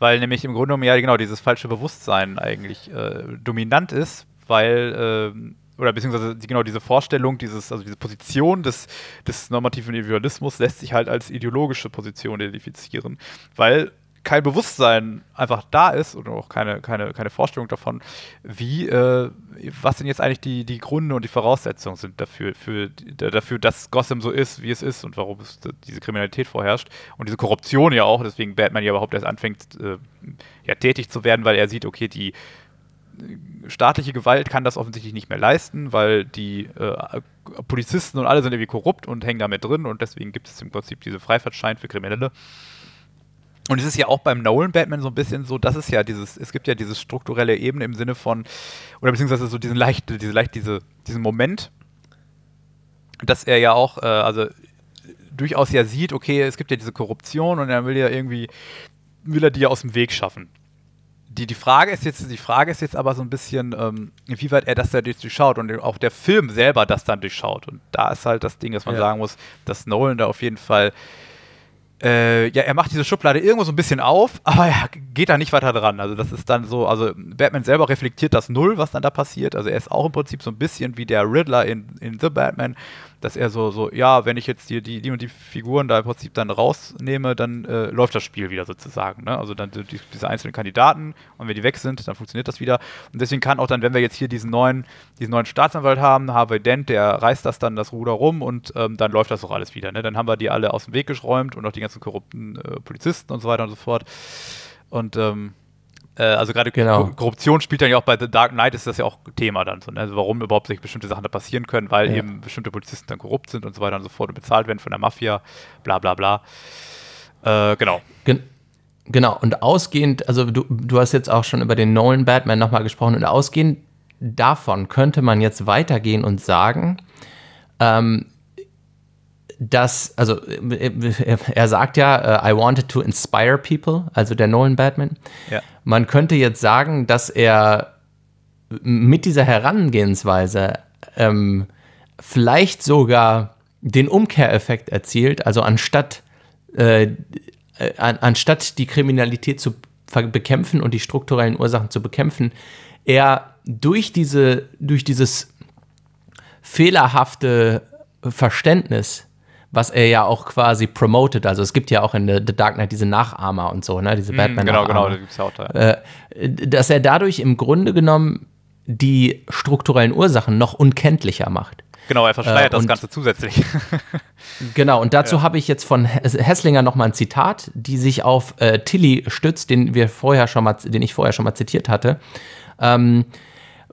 weil nämlich im Grunde genommen ja genau dieses falsche Bewusstsein eigentlich äh, dominant ist, weil äh, oder beziehungsweise genau diese Vorstellung, dieses, also diese Position des, des normativen Individualismus lässt sich halt als ideologische Position identifizieren, weil kein Bewusstsein einfach da ist oder auch keine, keine, keine Vorstellung davon, wie, äh, was denn jetzt eigentlich die, die Gründe und die Voraussetzungen sind dafür, für, dafür, dass Gotham so ist, wie es ist und warum es diese Kriminalität vorherrscht und diese Korruption ja auch, deswegen Batman ja überhaupt erst anfängt, äh, ja, tätig zu werden, weil er sieht, okay, die staatliche Gewalt kann das offensichtlich nicht mehr leisten, weil die äh, Polizisten und alle sind irgendwie korrupt und hängen damit drin und deswegen gibt es im Prinzip diese Freifahrtschein für Kriminelle. Und es ist ja auch beim Nolan Batman so ein bisschen so, das ist ja dieses, es gibt ja diese strukturelle Ebene im Sinne von, oder beziehungsweise so diesen leicht, diese leicht, diese, diesen Moment, dass er ja auch, äh, also durchaus ja sieht, okay, es gibt ja diese Korruption und er will ja irgendwie, will er die ja aus dem Weg schaffen die, die Frage ist jetzt, die Frage ist jetzt aber so ein bisschen, ähm, inwieweit er das da durchschaut und auch der Film selber das dann durchschaut. Und da ist halt das Ding, dass man ja. sagen muss, dass Nolan da auf jeden Fall äh, ja, er macht diese Schublade irgendwo so ein bisschen auf, (laughs) aber er geht da nicht weiter dran. Also das ist dann so, also Batman selber reflektiert das Null, was dann da passiert. Also er ist auch im Prinzip so ein bisschen wie der Riddler in, in The Batman, dass er so, so, ja, wenn ich jetzt die, die, die und die Figuren da im Prinzip dann rausnehme, dann äh, läuft das Spiel wieder sozusagen. Ne? Also dann die, diese einzelnen Kandidaten und wenn die weg sind, dann funktioniert das wieder. Und deswegen kann auch dann, wenn wir jetzt hier diesen neuen, diesen neuen Staatsanwalt haben, Harvey Dent, der reißt das dann das Ruder rum und ähm, dann läuft das auch alles wieder. Ne? Dann haben wir die alle aus dem Weg geschräumt und auch die ganzen korrupten äh, Polizisten und so weiter und so fort. Und ähm, äh, also gerade genau. Korruption spielt dann ja auch bei The Dark Knight ist das ja auch Thema dann so, ne? also warum überhaupt sich bestimmte Sachen da passieren können, weil ja. eben bestimmte Polizisten dann korrupt sind und so weiter und so fort und bezahlt werden von der Mafia, bla bla bla. Äh, genau. Gen genau, und ausgehend, also du, du hast jetzt auch schon über den Nolan Batman nochmal gesprochen und ausgehend davon könnte man jetzt weitergehen und sagen, ähm, dass, also er sagt ja, uh, I wanted to inspire people, also der Nolan Batman. Ja. Man könnte jetzt sagen, dass er mit dieser Herangehensweise ähm, vielleicht sogar den Umkehreffekt erzielt, also anstatt, äh, an, anstatt die Kriminalität zu bekämpfen und die strukturellen Ursachen zu bekämpfen, er durch diese, durch dieses fehlerhafte Verständnis, was er ja auch quasi promotet, also es gibt ja auch in The, Dark Knight diese Nachahmer und so, ne, diese Batman. Genau, genau, da gibt's ja auch da. Äh, dass er dadurch im Grunde genommen die strukturellen Ursachen noch unkenntlicher macht. Genau, er verschleiert äh, das Ganze zusätzlich. (laughs) (laughs) genau, und dazu ja. habe ich jetzt von Hesslinger nochmal ein Zitat, die sich auf äh, Tilly stützt, den wir vorher schon mal, den ich vorher schon mal zitiert hatte. Ähm,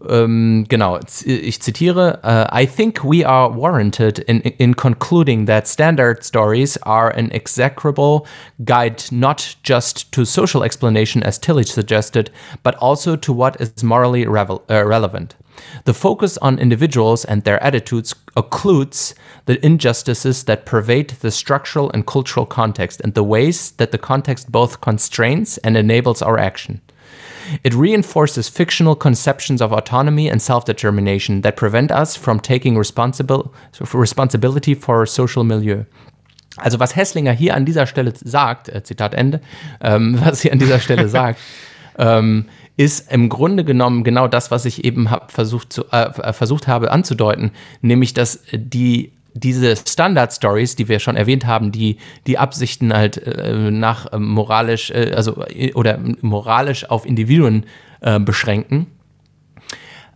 ähm, genau, ich zitiere: uh, I think we are warranted in, in concluding that standard stories are an execrable guide not just to social explanation, as Tilly suggested, but also to what is morally revel- uh, relevant. The focus on individuals and their attitudes occludes the injustices that pervade the structural and cultural context and the ways that the context both constrains and enables our action. It reinforces fictional conceptions of autonomy and self determination that prevent us from taking responsible, responsibility for our social milieu. Also, was Hesslinger hier an dieser Stelle sagt, äh, Zitat Ende, ähm, (laughs) was hier an dieser Stelle (laughs) sagt, ähm, ist im Grunde genommen genau das, was ich eben hab versucht, zu, äh, versucht habe anzudeuten, nämlich dass die diese Standard-Stories, die wir schon erwähnt haben, die die Absichten halt äh, nach äh, moralisch, äh, also äh, oder moralisch auf Individuen äh, beschränken,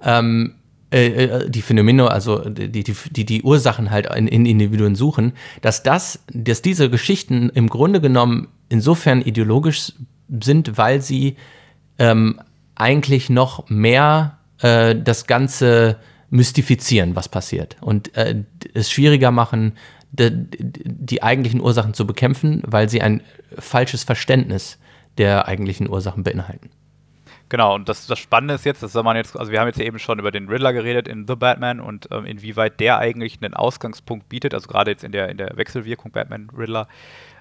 ähm, äh, die Phänomene, also die, die, die, die Ursachen halt in, in, Individuen suchen, dass das, dass diese Geschichten im Grunde genommen insofern ideologisch sind, weil sie ähm, eigentlich noch mehr das Ganze mystifizieren, was passiert und äh, es schwieriger machen, die, die eigentlichen Ursachen zu bekämpfen, weil sie ein falsches Verständnis der eigentlichen Ursachen beinhalten. Genau, und das, das Spannende ist jetzt, das soll man jetzt, also wir haben jetzt eben schon über den Riddler geredet in The Batman und ähm, inwieweit der eigentlich einen Ausgangspunkt bietet, also gerade jetzt in der, in der Wechselwirkung Batman-Riddler,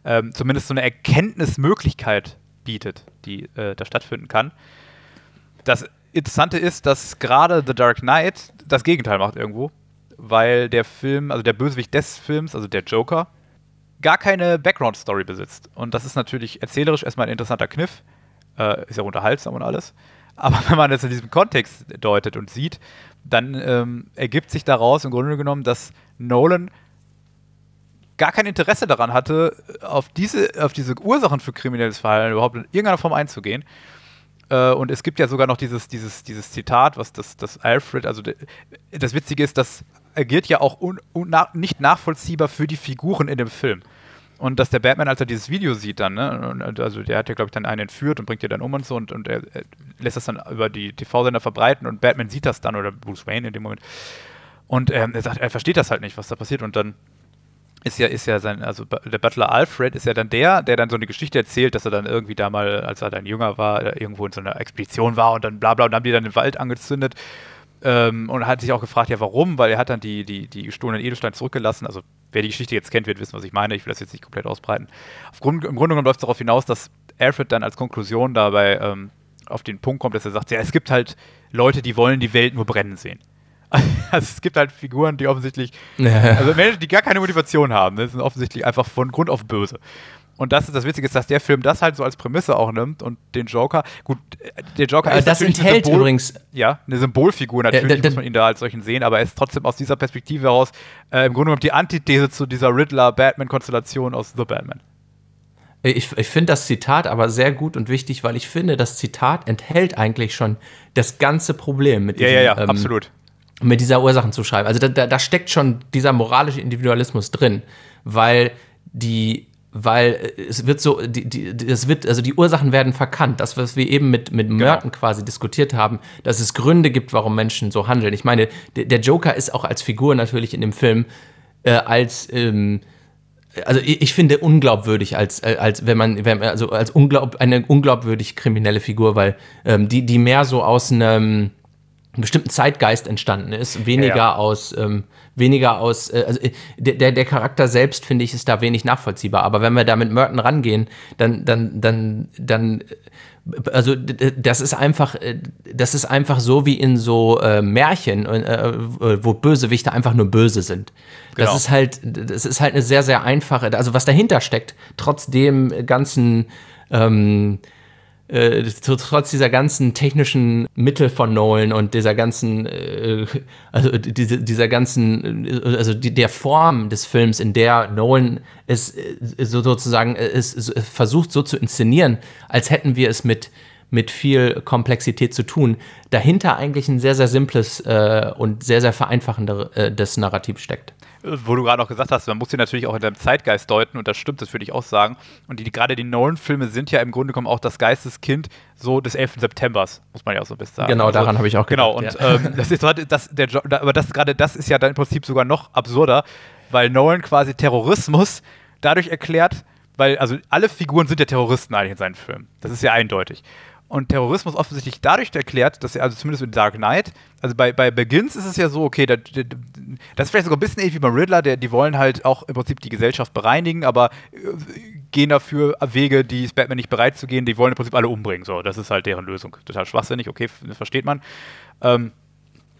ähm, zumindest so eine Erkenntnismöglichkeit bietet, die äh, da stattfinden kann. Das Interessante ist, dass gerade The Dark Knight das Gegenteil macht irgendwo, weil der Film, also der Bösewicht des Films, also der Joker, gar keine Background-Story besitzt. Und das ist natürlich erzählerisch erstmal ein interessanter Kniff, äh, ist ja unterhaltsam und alles. Aber (laughs) wenn man das in diesem Kontext deutet und sieht, dann ähm, ergibt sich daraus im Grunde genommen, dass Nolan gar kein Interesse daran hatte, auf diese, auf diese Ursachen für kriminelles Verhalten überhaupt in irgendeiner Form einzugehen äh, und es gibt ja sogar noch dieses, dieses, dieses Zitat, was das, das Alfred, also das Witzige ist, das agiert ja auch un, un, nicht nachvollziehbar für die Figuren in dem Film. Und dass der Batman, als er dieses Video sieht, dann, ne, also der hat ja, glaube ich, dann einen entführt und bringt ihr dann um und so und, und er, er lässt das dann über die TV-Sender verbreiten und Batman sieht das dann oder Bruce Wayne in dem Moment. Und ähm, er sagt, er versteht das halt nicht, was da passiert. Und dann ist ja, ist ja sein, also der Butler Alfred ist ja dann der, der dann so eine Geschichte erzählt, dass er dann irgendwie da mal, als er dann jünger war, irgendwo in so einer Expedition war und dann bla bla und haben die dann den Wald angezündet. Ähm, und hat sich auch gefragt, ja, warum? Weil er hat dann die, die, die gestohlenen Edelsteine zurückgelassen. Also, wer die Geschichte jetzt kennt, wird wissen, was ich meine. Ich will das jetzt nicht komplett ausbreiten. Grund, Im Grunde genommen läuft es darauf hinaus, dass Alfred dann als Konklusion dabei ähm, auf den Punkt kommt, dass er sagt, ja, es gibt halt Leute, die wollen die Welt nur brennen sehen. (laughs) Also es gibt halt Figuren, die offensichtlich, also Menschen, die gar keine Motivation haben, ne, sind offensichtlich einfach von Grund auf böse. Und das ist das Witzige, ist, dass der Film das halt so als Prämisse auch nimmt und den Joker, gut, der Joker aber ist das enthält eine Symbol, übrigens ja eine Symbolfigur natürlich ja, muss man ihn da als solchen sehen, aber er ist trotzdem aus dieser Perspektive heraus äh, im Grunde genommen die Antithese zu dieser Riddler-Batman-Konstellation aus The Batman. Ich, ich finde das Zitat aber sehr gut und wichtig, weil ich finde, das Zitat enthält eigentlich schon das ganze Problem mit diesem, Ja, ja, ja, ähm, absolut mit dieser Ursachen zu schreiben. Also da, da, da steckt schon dieser moralische Individualismus drin, weil die weil es wird so, die, die, es wird, also die Ursachen werden verkannt. Das, was wir eben mit, mit genau. Merton quasi diskutiert haben, dass es Gründe gibt, warum Menschen so handeln. Ich meine, der, der Joker ist auch als Figur natürlich in dem Film äh, als, ähm, also ich, ich, finde unglaubwürdig, als, äh, als wenn man, wenn, also als unglaub, eine unglaubwürdig kriminelle Figur, weil ähm, die, die mehr so aus einem einem bestimmten Zeitgeist entstanden ist, weniger ja, aus, ähm, weniger aus, äh, also äh, der, der Charakter selbst, finde ich, ist da wenig nachvollziehbar. Aber wenn wir da mit Merton rangehen, dann, dann, dann, dann, äh, also das ist einfach, äh, das ist einfach so wie in so äh, Märchen, äh, wo Bösewichte einfach nur böse sind. Genau. Das ist halt, das ist halt eine sehr, sehr einfache, also was dahinter steckt, trotz dem ganzen ähm, äh, trotz dieser ganzen technischen Mittel von Nolan und dieser ganzen, äh, also diese, dieser ganzen, äh, also die, der Form des Films, in der Nolan es äh, so sozusagen es, versucht so zu inszenieren, als hätten wir es mit mit viel Komplexität zu tun, dahinter eigentlich ein sehr, sehr simples äh, und sehr, sehr vereinfachendes äh, Narrativ steckt wo du gerade auch gesagt hast, man muss sie natürlich auch in deinem Zeitgeist deuten und das stimmt, das würde ich auch sagen. Und die, gerade die Nolan-Filme sind ja im Grunde genommen auch das Geisteskind so des 11. Septembers, muss man ja auch so ein bisschen sagen. Genau, also, daran habe ich auch gedacht. Genau, und ja. ähm, das ist das, der, aber das gerade das ist ja dann im Prinzip sogar noch absurder, weil Nolan quasi Terrorismus dadurch erklärt, weil also alle Figuren sind ja Terroristen eigentlich in seinen Filmen. Das ist ja eindeutig und Terrorismus offensichtlich dadurch erklärt, dass er, also zumindest in Dark Knight, also bei, bei Begins ist es ja so, okay, das, das ist vielleicht sogar ein bisschen ähnlich wie beim Riddler, der, die wollen halt auch im Prinzip die Gesellschaft bereinigen, aber äh, gehen dafür Wege, die es Batman nicht bereit zu gehen, die wollen im Prinzip alle umbringen. So, das ist halt deren Lösung. Total schwachsinnig, okay, versteht man. Ähm,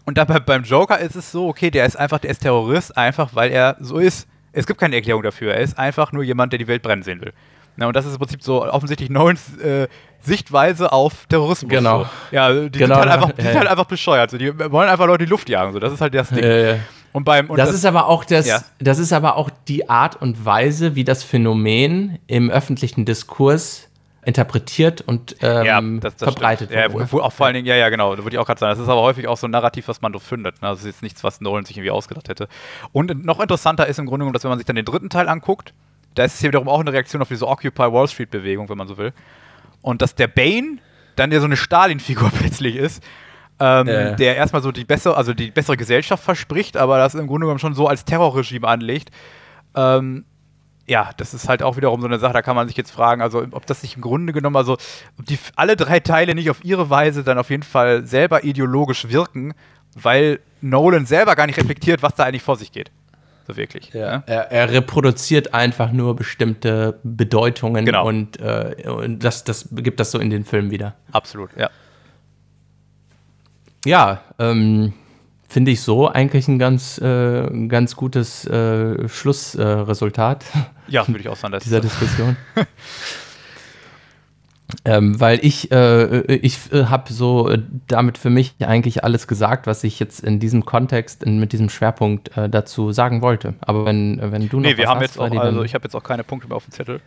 und dann bei, beim Joker ist es so, okay, der ist einfach, der ist Terrorist, einfach weil er so ist. Es gibt keine Erklärung dafür. Er ist einfach nur jemand, der die Welt brennen sehen will. Na, und das ist im Prinzip so offensichtlich Nolans äh, Sichtweise auf Terrorismus. Genau. So. Ja, die genau. sind, halt einfach, die ja, sind halt einfach bescheuert. So. Die wollen einfach Leute in die Luft jagen. So. Das ist halt das Ding. Ja, und beim, und das, das, ist aber auch das, ja. das ist aber auch die Art und Weise, wie das Phänomen im öffentlichen Diskurs interpretiert und ähm, ja, das, das verbreitet wird. Ja, wo, auch vor allen Dingen, ja, ja, genau, da würde ich auch gerade sagen. Das ist aber häufig auch so ein Narrativ, was man so findet. Ne? Das ist jetzt nichts, was Nolan sich irgendwie ausgedacht hätte. Und noch interessanter ist im Grunde genommen, dass wenn man sich dann den dritten Teil anguckt, da ist es hier wiederum auch eine Reaktion auf diese Occupy Wall Street Bewegung, wenn man so will. Und dass der Bane dann ja so eine Stalin-Figur (laughs) plötzlich ist, ähm, äh. der erstmal so die bessere, also die bessere Gesellschaft verspricht, aber das im Grunde genommen schon so als Terrorregime anlegt. Ähm, ja, das ist halt auch wiederum so eine Sache, da kann man sich jetzt fragen, also ob das sich im Grunde genommen, also ob die alle drei Teile nicht auf ihre Weise dann auf jeden Fall selber ideologisch wirken, weil Nolan selber gar nicht reflektiert, was da eigentlich vor sich geht. So wirklich. Ja. Ne? Er, er, reproduziert einfach nur bestimmte Bedeutungen genau. und, äh, und das, das gibt das so in den Filmen wieder. Absolut, ja. Ja, ähm, finde ich so eigentlich ein ganz, äh, ganz gutes äh, Schlussresultat. ja, würde ich auch sagen. dieser Diskussion. (laughs) Ähm, weil ich, äh, ich äh, habe so äh, damit für mich eigentlich alles gesagt, was ich jetzt in diesem Kontext, in, mit diesem Schwerpunkt äh, dazu sagen wollte. Aber wenn, wenn du noch Nee, wir haben hast, jetzt auch, also ich habe jetzt auch keine Punkte mehr auf dem Zettel.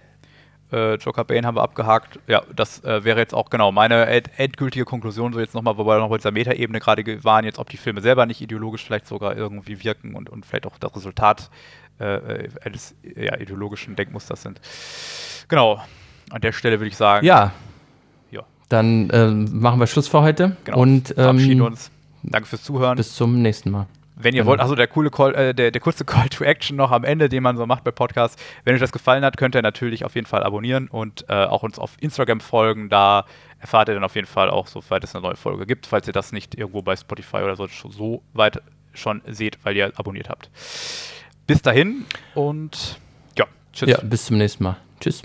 Äh, Joker Bane haben wir abgehakt. Ja, das äh, wäre jetzt auch genau meine end endgültige Konklusion, so jetzt nochmal, wobei wir noch bei dieser Metaebene gerade waren, jetzt ob die Filme selber nicht ideologisch vielleicht sogar irgendwie wirken und, und vielleicht auch das Resultat eines ja, ideologischen Denkmusters sind. Genau, an der Stelle würde ich sagen. Ja. ja. Dann äh, machen wir Schluss für heute. Genau. Und ähm, verabschieden uns. Danke fürs Zuhören. Bis zum nächsten Mal. Wenn ihr genau. wollt, also der coole Call, äh, der, der kurze Call to Action noch am Ende, den man so macht bei Podcasts. Wenn euch das gefallen hat, könnt ihr natürlich auf jeden Fall abonnieren und äh, auch uns auf Instagram folgen. Da erfahrt ihr dann auf jeden Fall auch, soweit es eine neue Folge gibt, falls ihr das nicht irgendwo bei Spotify oder so, so weit schon seht, weil ihr abonniert habt. Bis dahin und ja, tschüss. Ja, bis zum nächsten Mal. Tschüss.